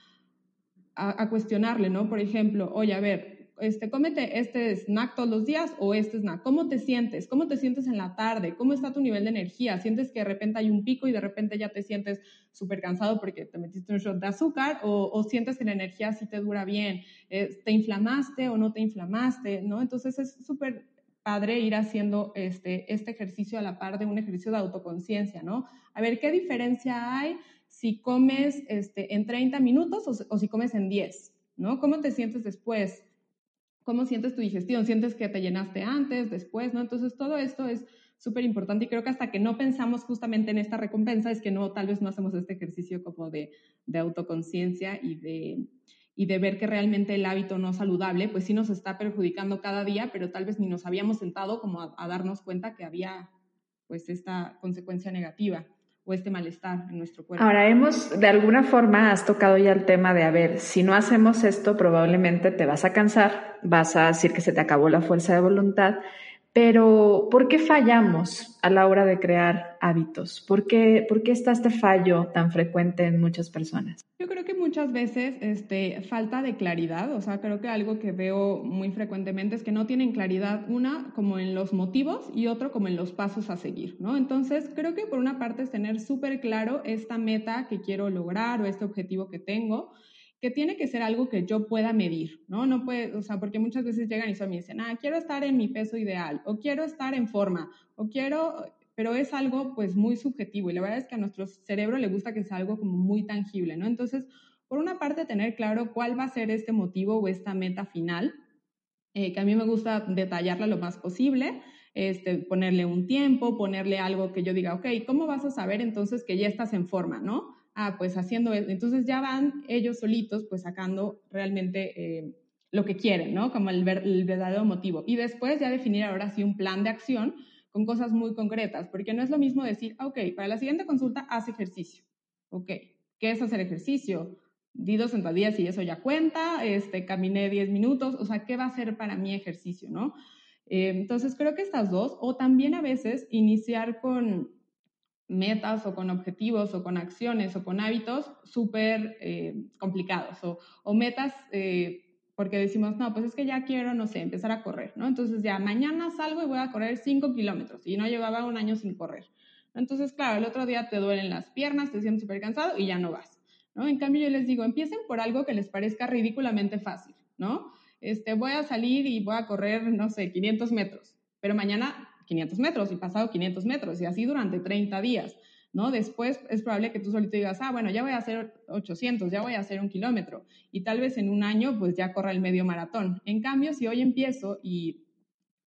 a, a, cuestionarle, ¿no? Por ejemplo, oye, a ver, este, cómete este snack todos los días o este snack. ¿Cómo te sientes? ¿Cómo te sientes en la tarde? ¿Cómo está tu nivel de energía? ¿Sientes que de repente hay un pico y de repente ya te sientes súper cansado porque te metiste un shot de azúcar? ¿O, o sientes que la energía sí te dura bien? Eh, ¿Te inflamaste o no te inflamaste? ¿no? Entonces es súper padre ir haciendo este, este ejercicio a la par de un ejercicio de autoconciencia, ¿no? A ver, ¿qué diferencia hay si comes este, en 30 minutos o, si comes en 10, ¿no? ¿Cómo te sientes después? ¿Cómo sientes tu digestión? ¿Sientes que te llenaste antes, después, no? Entonces, todo esto es súper importante y creo que hasta que no pensamos justamente en esta recompensa es que no, tal vez no hacemos este ejercicio como de, de autoconciencia y de, y de ver que realmente el hábito no saludable, pues sí nos está perjudicando cada día, pero tal vez ni nos habíamos sentado como a, darnos cuenta que había pues esta consecuencia negativa o este malestar en nuestro cuerpo. Ahora, hemos, de alguna forma, has tocado ya el tema de, a ver, si no hacemos esto, probablemente te vas a cansar, vas a decir que se te acabó la fuerza de voluntad pero, ¿por qué fallamos a la hora de crear hábitos? ¿Por qué, ¿Por qué, está este fallo tan frecuente en muchas personas? Yo creo que muchas veces este, falta de claridad, o sea, creo que algo que veo muy frecuentemente es que no tienen claridad, una como en los motivos y otro como en los pasos a seguir, ¿no? Entonces, creo que por una parte es tener súper claro esta meta que quiero lograr o este objetivo que tengo, que tiene que ser algo que yo pueda medir, ¿no? No puede, o sea, porque muchas veces llegan y solo me dicen, ah, quiero estar en mi peso ideal, o quiero estar en forma, o quiero, pero es algo pues muy subjetivo y la verdad es que a nuestro cerebro le gusta que sea algo como muy tangible, ¿no? Entonces, por una parte, tener claro cuál va a ser este motivo o esta meta final, eh, que a mí me gusta detallarla lo más posible, este, ponerle un tiempo, ponerle algo que yo diga, ok, ¿cómo vas a saber entonces que ya estás en forma, ¿no? Ah, pues haciendo, entonces ya van ellos solitos pues sacando realmente eh, lo que quieren, ¿no? Como el, el, verdadero motivo. Y después ya definir ahora sí un plan de acción con cosas muy concretas, porque no es lo mismo decir, ah, ok, para la siguiente consulta haz ejercicio. Ok, ¿qué es hacer ejercicio? Di dos sentadillas y eso ya cuenta, este, caminé 10 minutos, o sea, ¿qué va a ser para mí ejercicio, no? Eh, entonces creo que estas dos, o también a veces iniciar con metas o con objetivos o con acciones o con hábitos súper eh, complicados o, metas eh, porque decimos, no, pues es que ya quiero, no sé, empezar a correr, ¿no? Entonces ya mañana salgo y voy a correr 5 kilómetros y no llevaba un año sin correr. Entonces, claro, el otro día te duelen las piernas, te sientes súper cansado y ya no vas, ¿no? En cambio, yo les digo, empiecen por algo que les parezca ridículamente fácil, ¿no? Este, voy a salir y voy a correr, no sé, 500 metros, pero mañana 500 metros y pasado 500 metros y así durante 30 días, ¿no? Después es probable que tú solito digas, ah, bueno, ya voy a hacer 800, ya voy a hacer un kilómetro y tal vez en un año pues ya corra el medio maratón. En cambio, si hoy empiezo y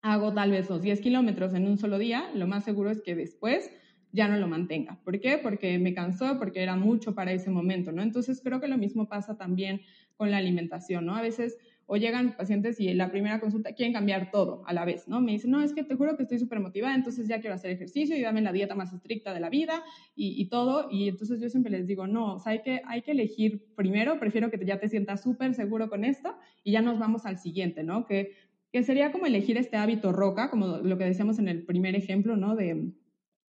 hago tal vez los 10 kilómetros en un solo día, lo más seguro es que después ya no lo mantenga. ¿Por qué? Porque me cansó, porque era mucho para ese momento, ¿no? Entonces creo que lo mismo pasa también con la alimentación, ¿no? A veces o llegan pacientes y en la primera consulta quieren cambiar todo a la vez, ¿no? Me dicen, no, es que te juro que estoy súper motivada, entonces ya quiero hacer ejercicio y dame la dieta más estricta de la vida y, todo. Y entonces yo siempre les digo, no, o sea, hay que, hay que elegir primero, prefiero que ya te sientas súper seguro con esto y ya nos vamos al siguiente, ¿no? Que, que sería como elegir este hábito roca, como lo que decíamos en el primer ejemplo, ¿no? De,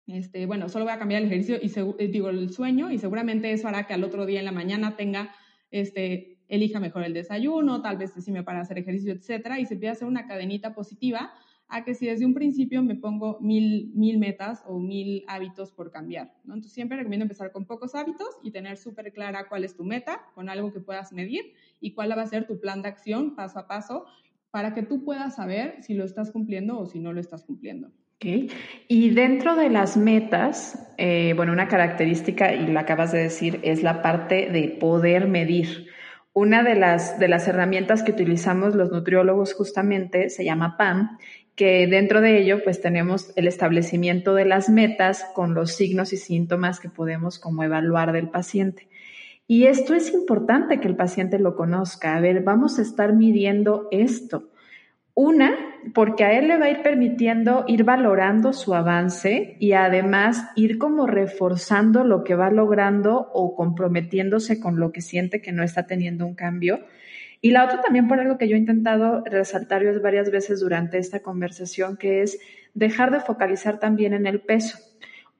este, bueno, solo voy a cambiar el ejercicio y digo el sueño y seguramente eso hará que al otro día en la mañana tenga este elija mejor el desayuno, tal vez decime para hacer ejercicio, etcétera, y se empieza a hacer una cadenita positiva a que si desde un principio me pongo mil, mil metas o mil hábitos por cambiar. ¿no? Entonces siempre recomiendo empezar con pocos hábitos y tener súper clara cuál es tu meta, con algo que puedas medir y cuál va a ser tu plan de acción paso a paso para que tú puedas saber si lo estás cumpliendo o si no lo estás cumpliendo. Okay. Y dentro de las metas, eh, bueno, una característica, y la acabas de decir, es la parte de poder medir. Una de las, de las herramientas que utilizamos los nutriólogos justamente se llama PAM, que dentro de ello pues tenemos el establecimiento de las metas con los signos y síntomas que podemos como evaluar del paciente. Y esto es importante que el paciente lo conozca. A ver, vamos a estar midiendo esto. Una, porque a él le va a ir permitiendo ir valorando su avance y además ir como reforzando lo que va logrando o comprometiéndose con lo que siente que no está teniendo un cambio. Y la otra también por algo que yo he intentado resaltar varias veces durante esta conversación, que es dejar de focalizar también en el peso.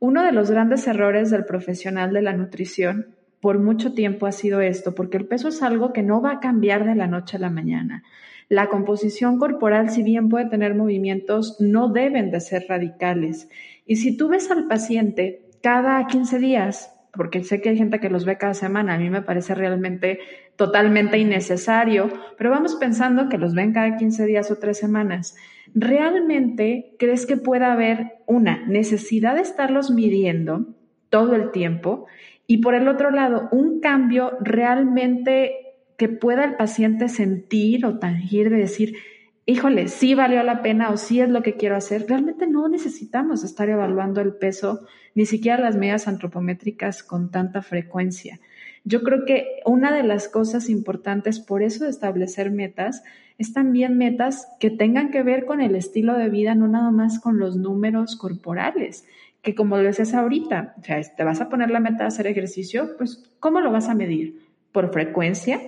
Uno de los grandes errores del profesional de la nutrición por mucho tiempo ha sido esto, porque el peso es algo que no va a cambiar de la noche a la mañana. La composición corporal, si bien puede tener movimientos, no deben de ser radicales. Y si tú ves al paciente cada 15 días, porque sé que hay gente que los ve cada semana, a mí me parece realmente totalmente innecesario, pero vamos pensando que los ven cada 15 días o tres semanas. ¿Realmente crees que pueda haber una necesidad de estarlos midiendo todo el tiempo? Y por el otro lado, un cambio realmente que pueda el paciente sentir o tangir de decir, híjole, sí valió la pena o sí es lo que quiero hacer, realmente no necesitamos estar evaluando el peso, ni siquiera las medidas antropométricas con tanta frecuencia. Yo creo que una de las cosas importantes por eso de establecer metas es también metas que tengan que ver con el estilo de vida, no nada más con los números corporales, que como lo decías ahorita, o sea, te vas a poner la meta de hacer ejercicio, pues ¿cómo lo vas a medir? ¿Por frecuencia?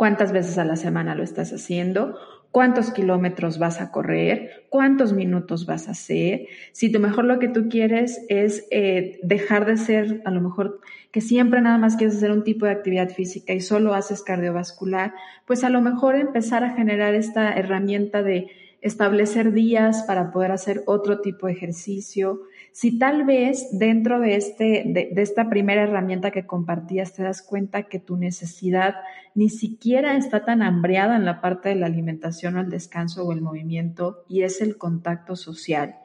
¿Cuántas veces a la semana lo estás haciendo? cuántos kilómetros vas a correr, cuántos minutos vas a hacer. Si lo mejor lo que tú quieres es eh, dejar de ser, a lo mejor que siempre nada más quieres hacer un tipo de actividad física y solo haces cardiovascular, pues a lo mejor empezar a generar esta herramienta de establecer días para poder hacer otro tipo de ejercicio. Si tal vez dentro de, este, de, esta primera herramienta que compartías te das cuenta que tu necesidad ni siquiera está tan hambreada en la parte de la alimentación o el descanso o el movimiento y es el contacto social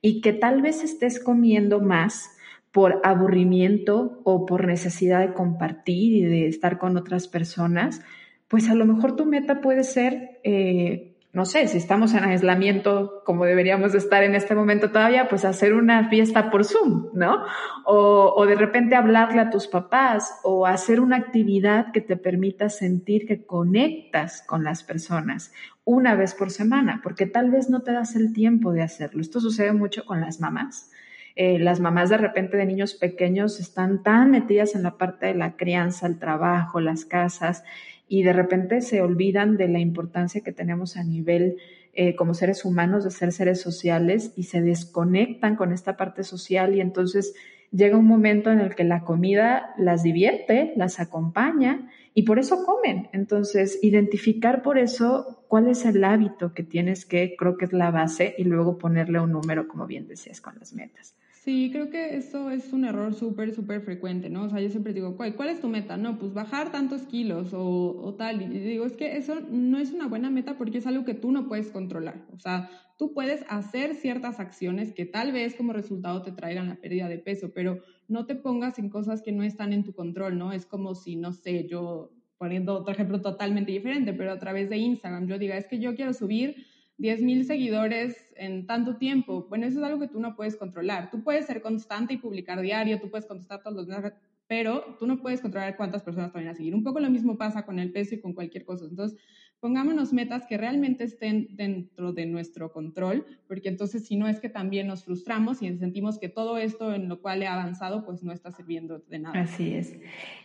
y que tal vez estés comiendo más por aburrimiento o por necesidad de compartir y de estar con otras personas, pues a lo mejor tu meta puede ser eh, no sé, si estamos en aislamiento como deberíamos de estar en este momento todavía, pues hacer una fiesta por Zoom, ¿no? O, o, de repente hablarle a tus papás o hacer una actividad que te permita sentir que conectas con las personas una vez por semana, porque tal vez no te das el tiempo de hacerlo. Esto sucede mucho con las mamás. Eh, las mamás de repente de niños pequeños están tan metidas en la parte de la crianza, el trabajo, las casas, y de repente se olvidan de la importancia que tenemos a nivel eh, como seres humanos de ser seres sociales y se desconectan con esta parte social y entonces llega un momento en el que la comida las divierte, las acompaña y por eso comen. Entonces, identificar por eso cuál es el hábito que tienes que, creo que es la base, y luego ponerle un número, como bien decías, con las metas. Sí, creo que eso es un error súper, súper frecuente, ¿no? O sea, yo siempre digo, ¿cuál, ¿cuál es tu meta? No, pues bajar tantos kilos o, o, tal. Y digo, es que eso no es una buena meta porque es algo que tú no puedes controlar. O sea, tú puedes hacer ciertas acciones que tal vez como resultado te traigan la pérdida de peso, pero no te pongas en cosas que no están en tu control, ¿no? Es como si, no sé, yo poniendo otro ejemplo totalmente diferente, pero a través de Instagram, yo diga, es que yo quiero subir 10 mil seguidores en tanto tiempo. Bueno, eso es algo que tú no puedes controlar. Tú puedes ser constante y publicar diario, tú puedes contestar todos los días, pero tú no puedes controlar cuántas personas te van a seguir. Un poco lo mismo pasa con el peso y con cualquier cosa. Entonces, pongámonos metas que realmente estén dentro de nuestro control, porque entonces si no es que también nos frustramos y sentimos que todo esto en lo cual he avanzado pues no está sirviendo de nada. Así es.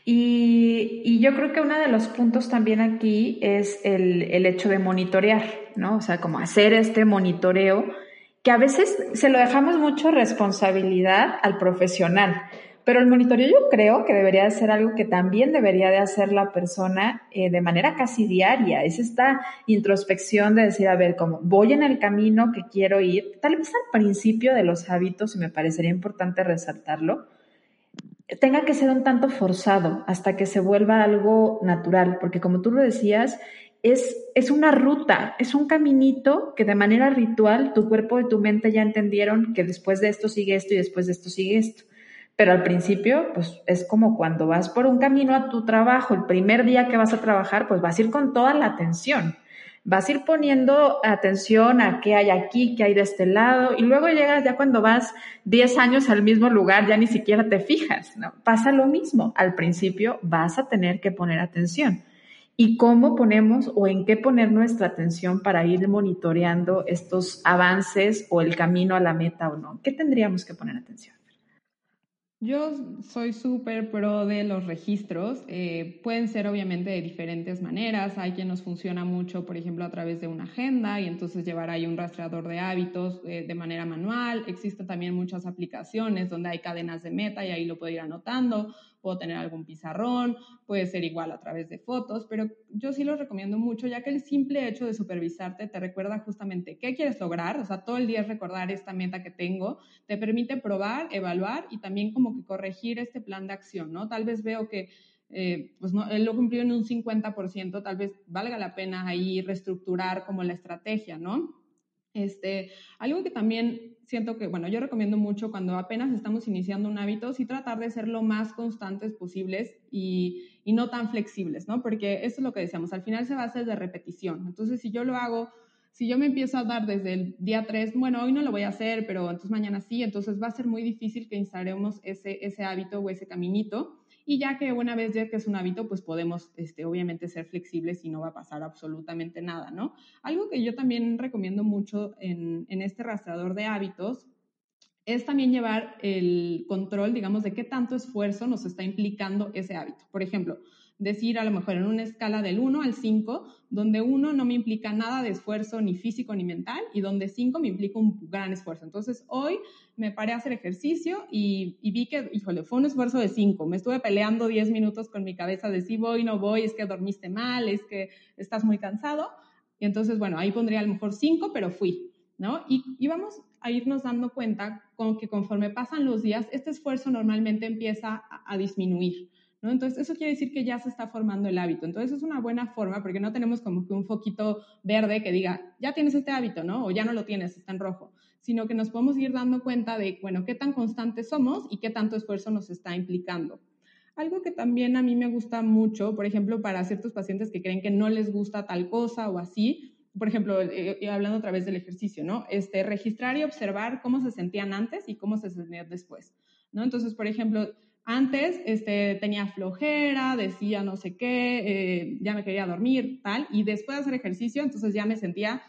Y, yo creo que uno de los puntos también aquí es el hecho de monitorear, ¿no? O sea, como hacer este monitoreo que a veces se lo dejamos mucho responsabilidad al profesional. Pero el monitoreo yo creo que debería de ser algo que también debería de hacer la persona eh, de manera casi diaria. Es esta introspección de decir, a ver, como voy en el camino que quiero ir, tal vez al principio de los hábitos, y me parecería importante resaltarlo, tenga que ser un tanto forzado hasta que se vuelva algo natural, porque como tú lo decías, es, es, una ruta, es un caminito que de manera ritual tu cuerpo y tu mente ya entendieron que después de esto sigue esto y después de esto sigue esto. Pero al principio, pues es como cuando vas por un camino a tu trabajo, el primer día que vas a trabajar, pues vas a ir con toda la atención. Vas a ir poniendo atención a qué hay aquí, qué hay de este lado, y luego llegas ya cuando vas 10 años al mismo lugar, ya ni siquiera te fijas, ¿no? Pasa lo mismo. Al principio vas a tener que poner atención. ¿Y cómo ponemos o en qué poner nuestra atención para ir monitoreando estos avances o el camino a la meta o no? ¿Qué tendríamos que poner atención? Yo soy súper pro de los registros. Eh, pueden ser obviamente de diferentes maneras. Hay quien nos funciona mucho, por ejemplo, a través de una agenda y entonces llevar ahí un rastreador de hábitos eh, de manera manual. Existen también muchas aplicaciones donde hay cadenas de meta y ahí lo puedo ir anotando puedo tener algún pizarrón, puede ser igual a través de fotos, pero yo sí lo recomiendo mucho, ya que el simple hecho de supervisarte te recuerda justamente qué quieres lograr, o sea, todo el día es recordar esta meta que tengo, te permite probar, evaluar y también como que corregir este plan de acción, ¿no? Tal vez veo que eh, pues no, él lo cumplió en un 50%, tal vez valga la pena ahí reestructurar como la estrategia, ¿no? Este, algo que también siento que, bueno, yo recomiendo mucho cuando apenas estamos iniciando un hábito, sí tratar de ser lo más constantes posibles y, y no tan flexibles, ¿no? Porque eso es lo que decíamos, al final se va a hacer de repetición. Entonces, si yo lo hago, si yo me empiezo a dar desde el día 3, bueno, hoy no lo voy a hacer, pero entonces mañana sí, entonces va a ser muy difícil que instalemos ese, ese hábito o ese caminito y ya que una vez ya que es un hábito, pues podemos este, obviamente ser flexibles y no va a pasar absolutamente nada, ¿no? Algo que yo también recomiendo mucho en, en este rastreador de hábitos es también llevar el control, digamos, de qué tanto esfuerzo nos está implicando ese hábito. Por ejemplo, decir a lo mejor en una escala del 1 al 5, donde 1 no me implica nada de esfuerzo ni físico ni mental y donde 5 me implica un gran esfuerzo. Entonces, hoy me paré a hacer ejercicio y, vi que, híjole, fue un esfuerzo de 5. Me estuve peleando 10 minutos con mi cabeza de si voy, no voy, es que dormiste mal, es que estás muy cansado. Y entonces, bueno, ahí pondría a lo mejor 5, pero fui. ¿no? Y, vamos a irnos dando cuenta con que conforme pasan los días, este esfuerzo normalmente empieza a, disminuir, ¿no? Entonces, eso quiere decir que ya se está formando el hábito. Entonces, es una buena forma porque no tenemos como que un foquito verde que diga, ya tienes este hábito, ¿no? O ya no lo tienes, está en rojo, sino que nos podemos ir dando cuenta de, bueno, qué tan constantes somos y qué tanto esfuerzo nos está implicando. Algo que también a mí me gusta mucho, por ejemplo, para ciertos pacientes que creen que no les gusta tal cosa o así, por ejemplo, eh, eh, hablando otra vez del ejercicio, ¿no? Este, registrar y observar cómo se sentían antes y cómo se sentían después, ¿no? Entonces, por ejemplo, antes este, tenía flojera, decía no sé qué, eh, ya me quería dormir, tal, y después de hacer ejercicio, entonces ya me sentía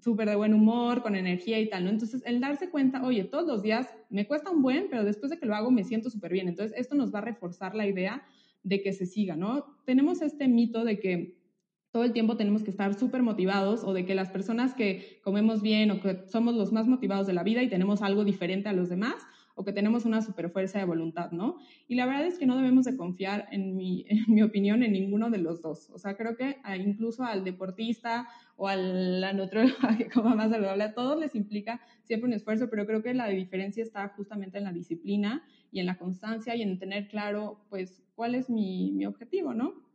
súper de buen humor, con energía y tal, ¿no? Entonces, el darse cuenta, oye, todos los días me cuesta un buen, pero después de que lo hago me siento súper bien. Entonces, esto nos va a reforzar la idea de que se siga, ¿no? Tenemos este mito de que todo el tiempo tenemos que estar súper motivados o de que las personas que comemos bien o que somos los más motivados de la vida y tenemos algo diferente a los demás o que tenemos una super fuerza de voluntad, ¿no? Y la verdad es que no debemos de confiar, en mi, opinión, en ninguno de los dos. O sea, creo que incluso al deportista o a la nutrióloga que coma más saludable, a todos les implica siempre un esfuerzo, pero creo que la diferencia está justamente en la disciplina y en la constancia y en tener claro, pues, cuál es mi objetivo, ¿no?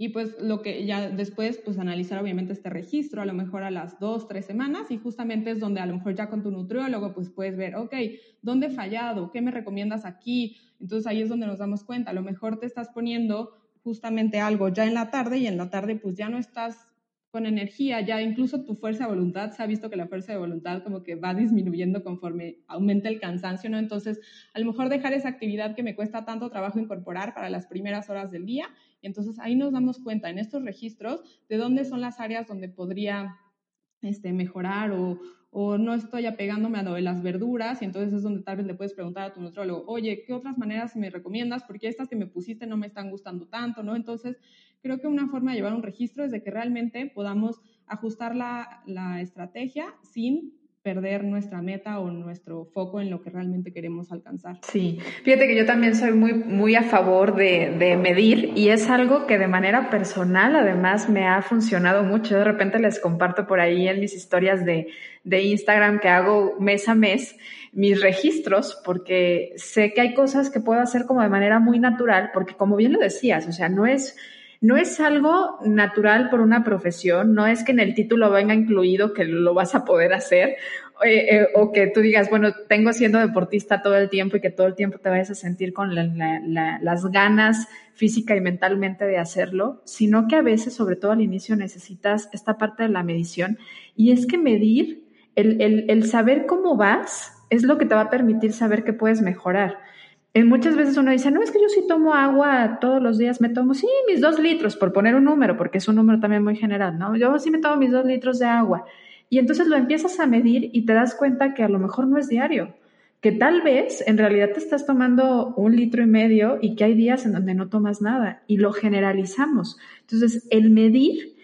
Y pues lo que ya después, pues analizar obviamente este registro, a lo mejor a las dos, tres semanas, y justamente es donde a lo mejor ya con tu nutriólogo, pues puedes ver, ok, ¿dónde he fallado? ¿Qué me recomiendas aquí? Entonces ahí es donde nos damos cuenta, a lo mejor te estás poniendo justamente algo ya en la tarde y en la tarde pues ya no estás con energía, ya incluso tu fuerza de voluntad, se ha visto que la fuerza de voluntad como que va disminuyendo conforme aumenta el cansancio, ¿no? Entonces, a lo mejor dejar esa actividad que me cuesta tanto trabajo incorporar para las primeras horas del día, entonces ahí nos damos cuenta en estos registros de dónde son las áreas donde podría este, mejorar o, o no estoy apegándome a lo de las verduras y entonces es donde tal vez le puedes preguntar a tu nutrólogo, oye, ¿qué otras maneras me recomiendas? Porque estas que me pusiste no me están gustando tanto, ¿no? Entonces, creo que una forma de llevar un registro es de que realmente podamos ajustar la, la estrategia sin perder nuestra meta o nuestro foco en lo que realmente queremos alcanzar. Sí, fíjate que yo también soy muy, muy a favor de, de, medir y es algo que de manera personal además me ha funcionado mucho. de repente les comparto por ahí en mis historias de, de Instagram que hago mes a mes mis registros porque sé que hay cosas que puedo hacer como de manera muy natural porque como bien lo decías, o sea, no es no es algo natural por una profesión, no es que en el título venga incluido que lo vas a poder hacer eh, eh, o que tú digas, bueno, tengo siendo deportista todo el tiempo y que todo el tiempo te vayas a sentir con las ganas física y mentalmente de hacerlo, sino que a veces, sobre todo al inicio, necesitas esta parte de la medición. Y es que medir, el, el saber cómo vas, es lo que te va a permitir saber que puedes mejorar muchas veces uno dice, no, es que yo sí tomo agua todos los días, me tomo, sí, mis dos litros, por poner un número, porque es un número también muy general, ¿no? Yo sí me tomo mis dos litros de agua. Y entonces lo empiezas a medir y te das cuenta que a lo mejor no es diario, que tal vez en realidad te estás tomando un litro y medio y que hay días en donde no tomas nada y lo generalizamos. Entonces, el medir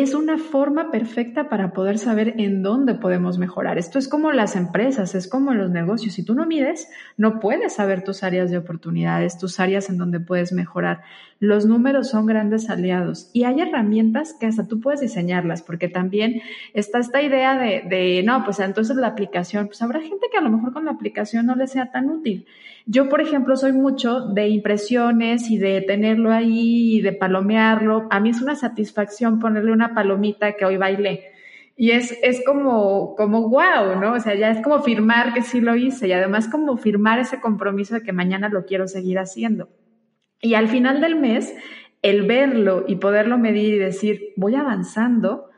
es una forma perfecta para poder saber en dónde podemos mejorar. Esto es como las empresas, es como los negocios. Si tú no mides, no puedes saber tus áreas de oportunidades, tus áreas en donde puedes mejorar. Los números son grandes aliados y hay herramientas que hasta tú puedes diseñarlas, porque también está esta idea de, no, pues entonces la aplicación, pues habrá gente que a lo mejor con la aplicación no le sea tan útil. Yo, por ejemplo, soy mucho de impresiones y de tenerlo ahí y de palomearlo. A mí es una satisfacción ponerle una palomita que hoy bailé. Y es, es como, como wow, ¿no? O sea, ya es como firmar que sí lo hice y además como firmar ese compromiso de que mañana lo quiero seguir haciendo. Y al final del mes, el verlo y poderlo medir y decir, voy avanzando,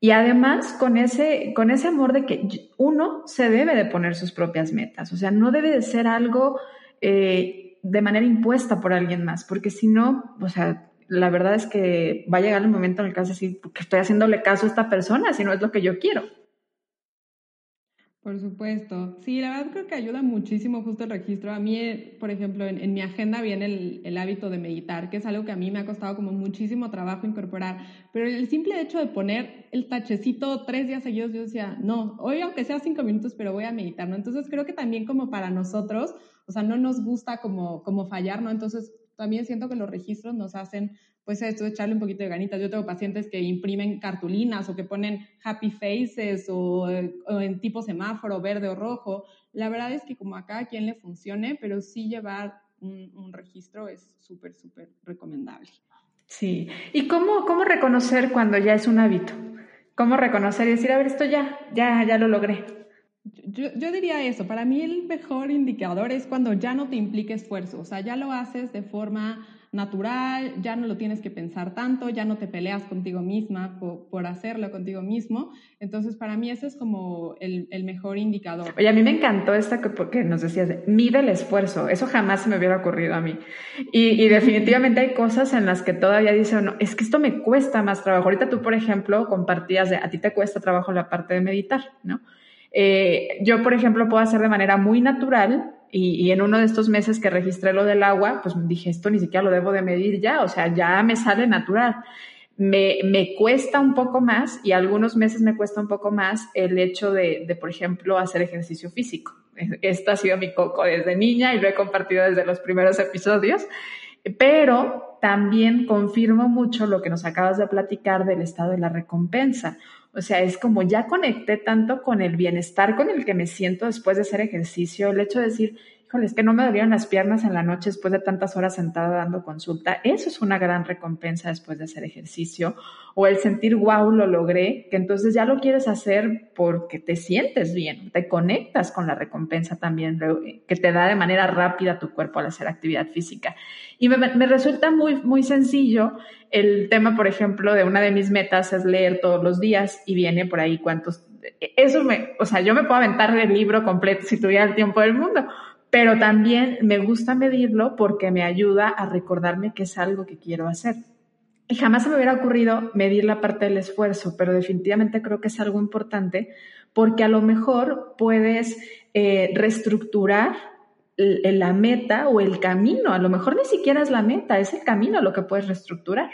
y además con ese, con ese amor de que uno se debe de poner sus propias metas, o sea, no debe de ser algo eh, de manera impuesta por alguien más, porque si no, o sea, la verdad es que va a llegar el momento en el que vas a decir, que estoy haciéndole caso a esta persona, si no es lo que yo quiero. Por supuesto. Sí, la verdad creo que ayuda muchísimo justo el registro. A mí, por ejemplo, en, mi agenda viene el, el, hábito de meditar, que es algo que a mí me ha costado como muchísimo trabajo incorporar. Pero el simple hecho de poner el tachecito tres días seguidos, yo decía, no, hoy aunque sea cinco minutos, pero voy a meditar, ¿no? Entonces creo que también como para nosotros, o sea, no nos gusta como, como fallar, ¿no? Entonces también siento que los registros nos hacen pues esto, echarle un poquito de ganitas. Yo tengo pacientes que imprimen cartulinas o que ponen happy faces o, en tipo semáforo, verde o rojo. La verdad es que como a cada quien le funcione, pero sí llevar un, registro es súper, súper recomendable. Sí. ¿Y cómo, cómo reconocer cuando ya es un hábito? ¿Cómo reconocer y decir, a ver, esto ya, ya, ya lo logré? Yo, yo, diría eso, para mí el mejor indicador es cuando ya no te implique esfuerzo, o sea, ya lo haces de forma natural, ya no lo tienes que pensar tanto, ya no te peleas contigo misma por, hacerlo contigo mismo. Entonces, para mí ese es como el, mejor indicador. Oye, a mí me encantó esta que, porque nos decías, mide el esfuerzo. Eso jamás se me hubiera ocurrido a mí. Y, definitivamente hay cosas en las que todavía dicen, no, es que esto me cuesta más trabajo. Ahorita tú, por ejemplo, compartías de, a ti te cuesta trabajo la parte de meditar, ¿no? Eh, yo, por ejemplo, puedo hacer de manera muy natural y, en uno de estos meses que registré lo del agua, pues dije, esto ni siquiera lo debo de medir ya, o sea, ya me sale natural. Me, me cuesta un poco más y algunos meses me cuesta un poco más el hecho de, de, por ejemplo, hacer ejercicio físico. Esto ha sido mi coco desde niña y lo he compartido desde los primeros episodios, pero también confirmo mucho lo que nos acabas de platicar del estado de la recompensa. O sea, es como ya conecté tanto con el bienestar con el que me siento después de hacer ejercicio, el hecho de decir, híjole, es que no me dolieron las piernas en la noche después de tantas horas sentada dando consulta. Eso es una gran recompensa después de hacer ejercicio. O el sentir, wow, lo logré, que entonces ya lo quieres hacer porque te sientes bien, te conectas con la recompensa también que te da de manera rápida tu cuerpo al hacer actividad física. Y me, me resulta muy, muy sencillo el tema, por ejemplo, de una de mis metas es leer todos los días y viene por ahí cuántos, eso me, o sea, yo me puedo aventar el libro completo si tuviera el tiempo del mundo, pero también me gusta medirlo porque me ayuda a recordarme que es algo que quiero hacer. Y jamás se me hubiera ocurrido medir la parte del esfuerzo, pero definitivamente creo que es algo importante porque a lo mejor puedes eh, reestructurar la meta o el camino. A lo mejor ni siquiera es la meta, es el camino lo que puedes reestructurar.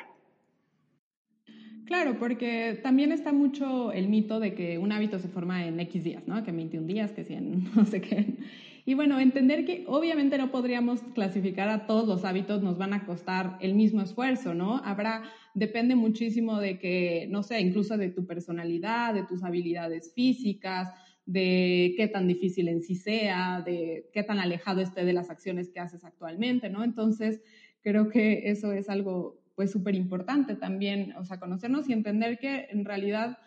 Claro, porque también está mucho el mito de que un hábito se forma en X días, ¿no? Que 21 días, que 100, no sé qué. Y bueno, entender que obviamente no podríamos clasificar a todos los hábitos, nos van a costar el mismo esfuerzo, ¿no? Habrá, depende muchísimo de que, no sé, incluso de tu personalidad, de tus habilidades físicas, de qué tan difícil en sí sea, de qué tan alejado esté de las acciones que haces actualmente, ¿no? Entonces, creo que eso es algo pues súper importante también, o sea, conocernos y entender que en realidad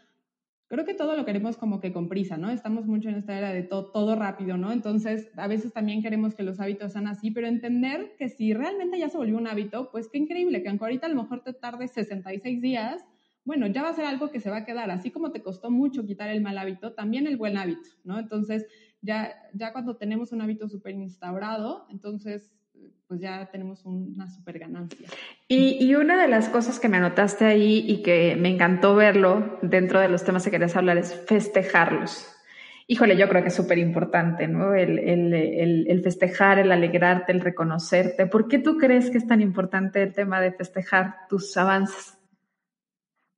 creo que todo lo queremos como que con prisa, ¿no? Estamos mucho en esta era de todo, todo rápido, ¿no? Entonces, a veces también queremos que los hábitos sean así, pero entender que si realmente ya se volvió un hábito, pues qué increíble, que aunque ahorita a lo mejor te tarde 66 días, bueno, ya va a ser algo que se va a quedar, así como te costó mucho quitar el mal hábito, también el buen hábito, ¿no? Entonces, ya, ya cuando tenemos un hábito súper instaurado, entonces pues ya tenemos una súper ganancia. Y, y, una de las cosas que me anotaste ahí y que me encantó verlo dentro de los temas que querías hablar es festejarlos. Híjole, yo creo que es súper importante, ¿no? El, el, el, el, festejar, el alegrarte, el reconocerte. ¿Por qué tú crees que es tan importante el tema de festejar tus avances?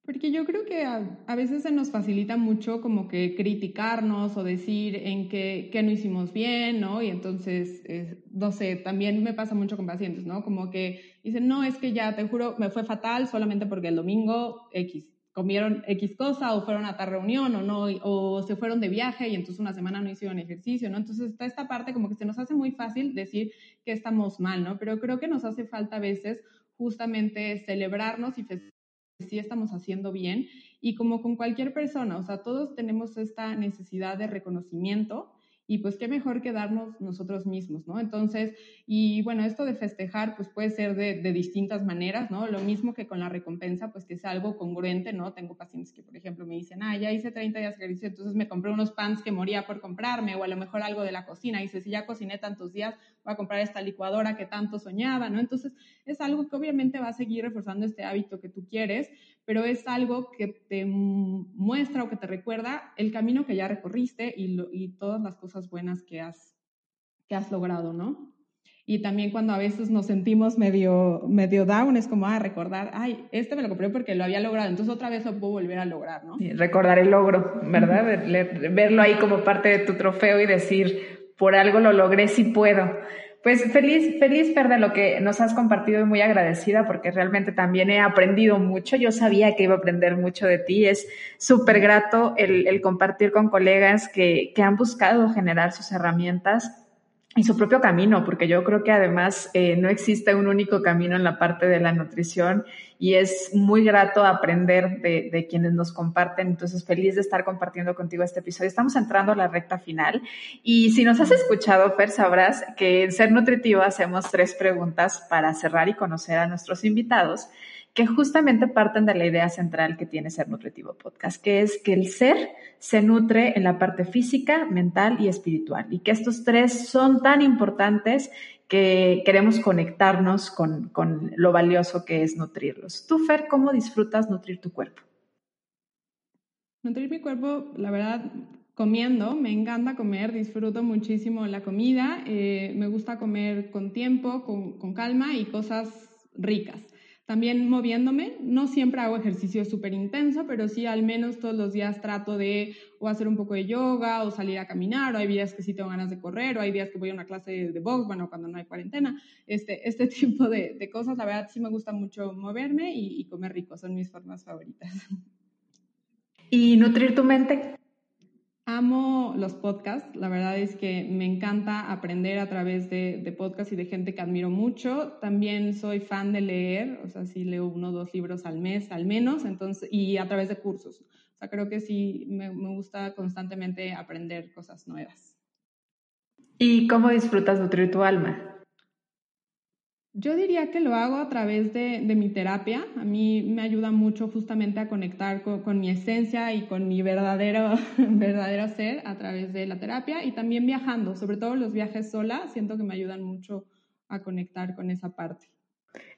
Porque yo creo que a, veces se nos facilita mucho como que criticarnos o decir en qué, qué no hicimos bien, ¿no? Y entonces, eh, no sé, también me pasa mucho con pacientes, ¿no? Como que dicen, no, es que ya, te juro, me fue fatal solamente porque el domingo X comieron X cosa o fueron a tal reunión o no, o se fueron de viaje y entonces una semana no hicieron ejercicio, ¿no? Entonces está esta parte como que se nos hace muy fácil decir que estamos mal, ¿no? Pero creo que nos hace falta a veces justamente celebrarnos y festejar sí estamos haciendo bien y como con cualquier persona, o sea, todos tenemos esta necesidad de reconocimiento y pues qué mejor que darnos nosotros mismos, ¿no? Entonces, y bueno, esto de festejar pues puede ser de, de, distintas maneras, ¿no? Lo mismo que con la recompensa, pues que sea algo congruente, ¿no? Tengo pacientes que, por ejemplo, me dicen, ah, ya hice 30 días de ejercicio, entonces me compré unos pants que moría por comprarme, o a lo mejor algo de la cocina, y dice, si ya cociné tantos días, voy a comprar esta licuadora que tanto soñaba, ¿no? Entonces, es algo que obviamente va a seguir reforzando este hábito que tú quieres, pero es algo que te muestra o que te recuerda el camino que ya recorriste y, y todas las cosas buenas que has, que has logrado, ¿no? Y también cuando a veces nos sentimos medio, medio down, es como, ah, recordar, ay, este me lo compré porque lo había logrado, entonces otra vez lo puedo volver a lograr, ¿no? recordar el logro, ¿verdad? Verlo ahí como parte de tu trofeo y decir, por algo lo logré, si puedo. Pues feliz, feliz, Fer, de lo que nos has compartido y muy agradecida porque realmente también he aprendido mucho. Yo sabía que iba a aprender mucho de ti. Es súper grato el, compartir con colegas que, que han buscado generar sus herramientas y su propio camino, porque yo creo que además eh, no existe un único camino en la parte de la nutrición y es muy grato aprender de, quienes nos comparten. Entonces, feliz de estar compartiendo contigo este episodio. Estamos entrando a la recta final y si nos has escuchado, Fer, sabrás que en Ser Nutritivo hacemos tres preguntas para cerrar y conocer a nuestros invitados que justamente parten de la idea central que tiene Ser Nutritivo Podcast, que es que el ser se nutre en la parte física, mental y espiritual, y que estos tres son tan importantes que queremos conectarnos con, con lo valioso que es nutrirlos. Tú, Fer, ¿cómo disfrutas nutrir tu cuerpo? Nutrir mi cuerpo, la verdad, comiendo, me encanta comer, disfruto muchísimo la comida, eh, me gusta comer con tiempo, con, con calma y cosas ricas. También moviéndome, no siempre hago ejercicio súper intenso, pero sí al menos todos los días trato de o hacer un poco de yoga o salir a caminar, o hay días que sí tengo ganas de correr, o hay días que voy a una clase de, box, bueno, cuando no hay cuarentena, este, este tipo de, de, cosas, la verdad sí me gusta mucho moverme y comer rico, son mis formas favoritas. ¿Y nutrir tu mente? Amo los podcasts, la verdad es que me encanta aprender a través de, de, podcasts y de gente que admiro mucho. También soy fan de leer, o sea, sí leo uno o dos libros al mes al menos, entonces, y a través de cursos. O sea, creo que sí me, me gusta constantemente aprender cosas nuevas. ¿Y cómo disfrutas nutrir tu alma? Yo diría que lo hago a través de, mi terapia. A mí me ayuda mucho justamente a conectar con, con, mi esencia y con mi verdadero, verdadero ser a través de la terapia y también viajando, sobre todo los viajes sola, siento que me ayudan mucho a conectar con esa parte.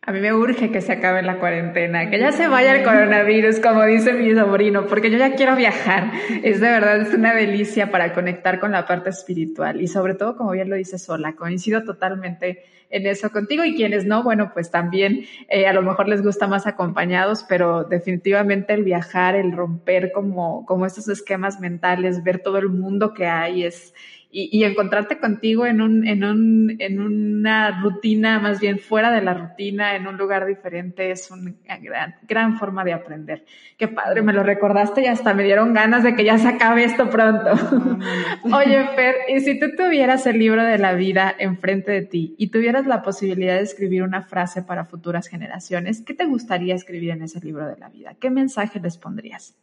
A mí me urge que se acabe la cuarentena, que ya se vaya el coronavirus, como dice mi sobrino, porque yo ya quiero viajar. Es de verdad, es una delicia para conectar con la parte espiritual y sobre todo, como bien lo dice Sola, coincido totalmente en eso contigo y quienes no, bueno, pues también eh, a lo mejor les gusta más acompañados, pero definitivamente el viajar, el romper como, como estos esquemas mentales, ver todo el mundo que hay es y, encontrarte contigo en, un, en, un, en una rutina, más bien fuera de la rutina, en un lugar diferente, es una gran, gran forma de aprender. Qué padre, me lo recordaste y hasta me dieron ganas de que ya se acabe esto pronto. Oye, Fer, y si tú tuvieras el libro de la vida enfrente de ti y tuvieras la posibilidad de escribir una frase para futuras generaciones, ¿qué te gustaría escribir en ese libro de la vida? ¿Qué mensaje les pondrías?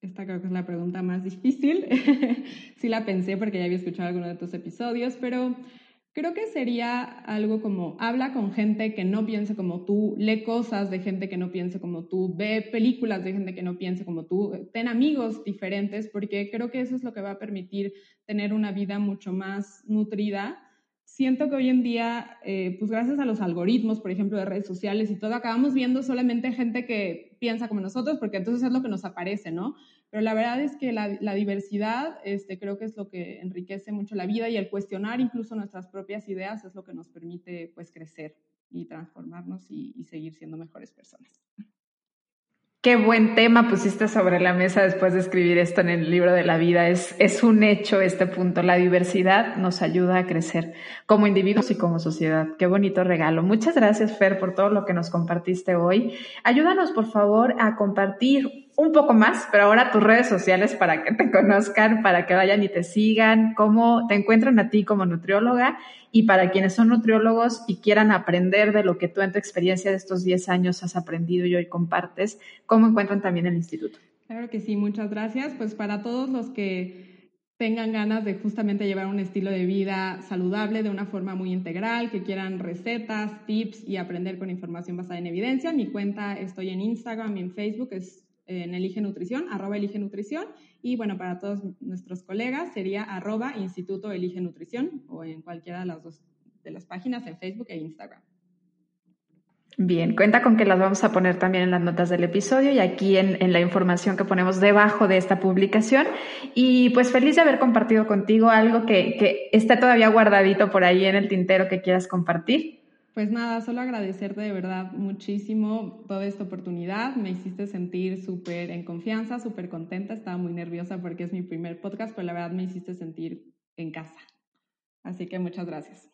Esta creo que es la pregunta más difícil. sí la pensé porque ya había escuchado algunos de tus episodios, pero creo que sería algo como habla con gente que no piense como tú, lee cosas de gente que no piense como tú, ve películas de gente que no piense como tú, ten amigos diferentes, porque creo que eso es lo que va a permitir tener una vida mucho más nutrida siento que hoy en día, eh, pues gracias a los algoritmos, por ejemplo, de redes sociales y todo, acabamos viendo solamente gente que piensa como nosotros, porque entonces es lo que nos aparece, ¿no? Pero la verdad es que la, la diversidad este, creo que es lo que enriquece mucho la vida y el cuestionar incluso nuestras propias ideas es lo que nos permite pues crecer y transformarnos y, y seguir siendo mejores personas. Qué buen tema pusiste sobre la mesa después de escribir esto en el libro de la vida. Es, es un hecho este punto. La diversidad nos ayuda a crecer como individuos y como sociedad. Qué bonito regalo. Muchas gracias, Fer, por todo lo que nos compartiste hoy. Ayúdanos, por favor, a compartir un poco más, pero ahora tus redes sociales para que te conozcan, para que vayan y te sigan, cómo te encuentran a ti como nutrióloga y para quienes son nutriólogos y quieran aprender de lo que tú en tu experiencia de estos 10 años has aprendido y hoy compartes, cómo encuentran también el instituto. Claro que sí, muchas gracias. Pues para todos los que tengan ganas de justamente llevar un estilo de vida saludable de una forma muy integral, que quieran recetas, tips y aprender con información basada en evidencia. Mi cuenta estoy en Instagram y en Facebook, es en Elige Nutrición, arroba Elige Nutrición. Y bueno, para todos nuestros colegas sería arroba Instituto Elige Nutrición o en cualquiera de las dos de las páginas en Facebook e Instagram. Bien, cuenta con que las vamos a poner también en las notas del episodio y aquí en, la información que ponemos debajo de esta publicación. Y pues feliz de haber compartido contigo algo que, que está todavía guardadito por ahí en el tintero que quieras compartir. Pues nada, solo agradecerte de verdad muchísimo toda esta oportunidad. Me hiciste sentir súper en confianza, súper contenta. Estaba muy nerviosa porque es mi primer podcast, pero la verdad me hiciste sentir en casa. Así que muchas gracias.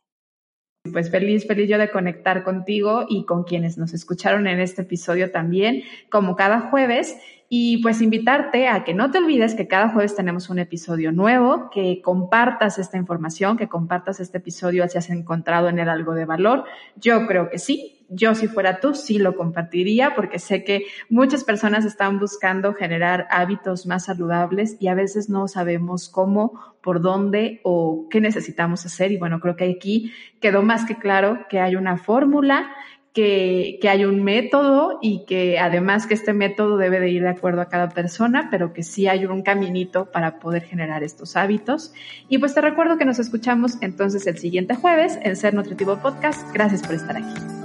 Pues feliz, feliz yo de conectar contigo y con quienes nos escucharon en este episodio también, como cada jueves. Y pues invitarte a que no te olvides que cada jueves tenemos un episodio nuevo, que compartas esta información, que compartas este episodio si has encontrado en él algo de valor. Yo creo que sí, yo si fuera tú sí lo compartiría porque sé que muchas personas están buscando generar hábitos más saludables y a veces no sabemos cómo, por dónde o qué necesitamos hacer. Y bueno, creo que aquí quedó más que claro que hay una fórmula que, que, hay un método y que además que este método debe de ir de acuerdo a cada persona, pero que sí hay un caminito para poder generar estos hábitos. Y pues te recuerdo que nos escuchamos entonces el siguiente jueves en Ser Nutritivo Podcast. Gracias por estar aquí.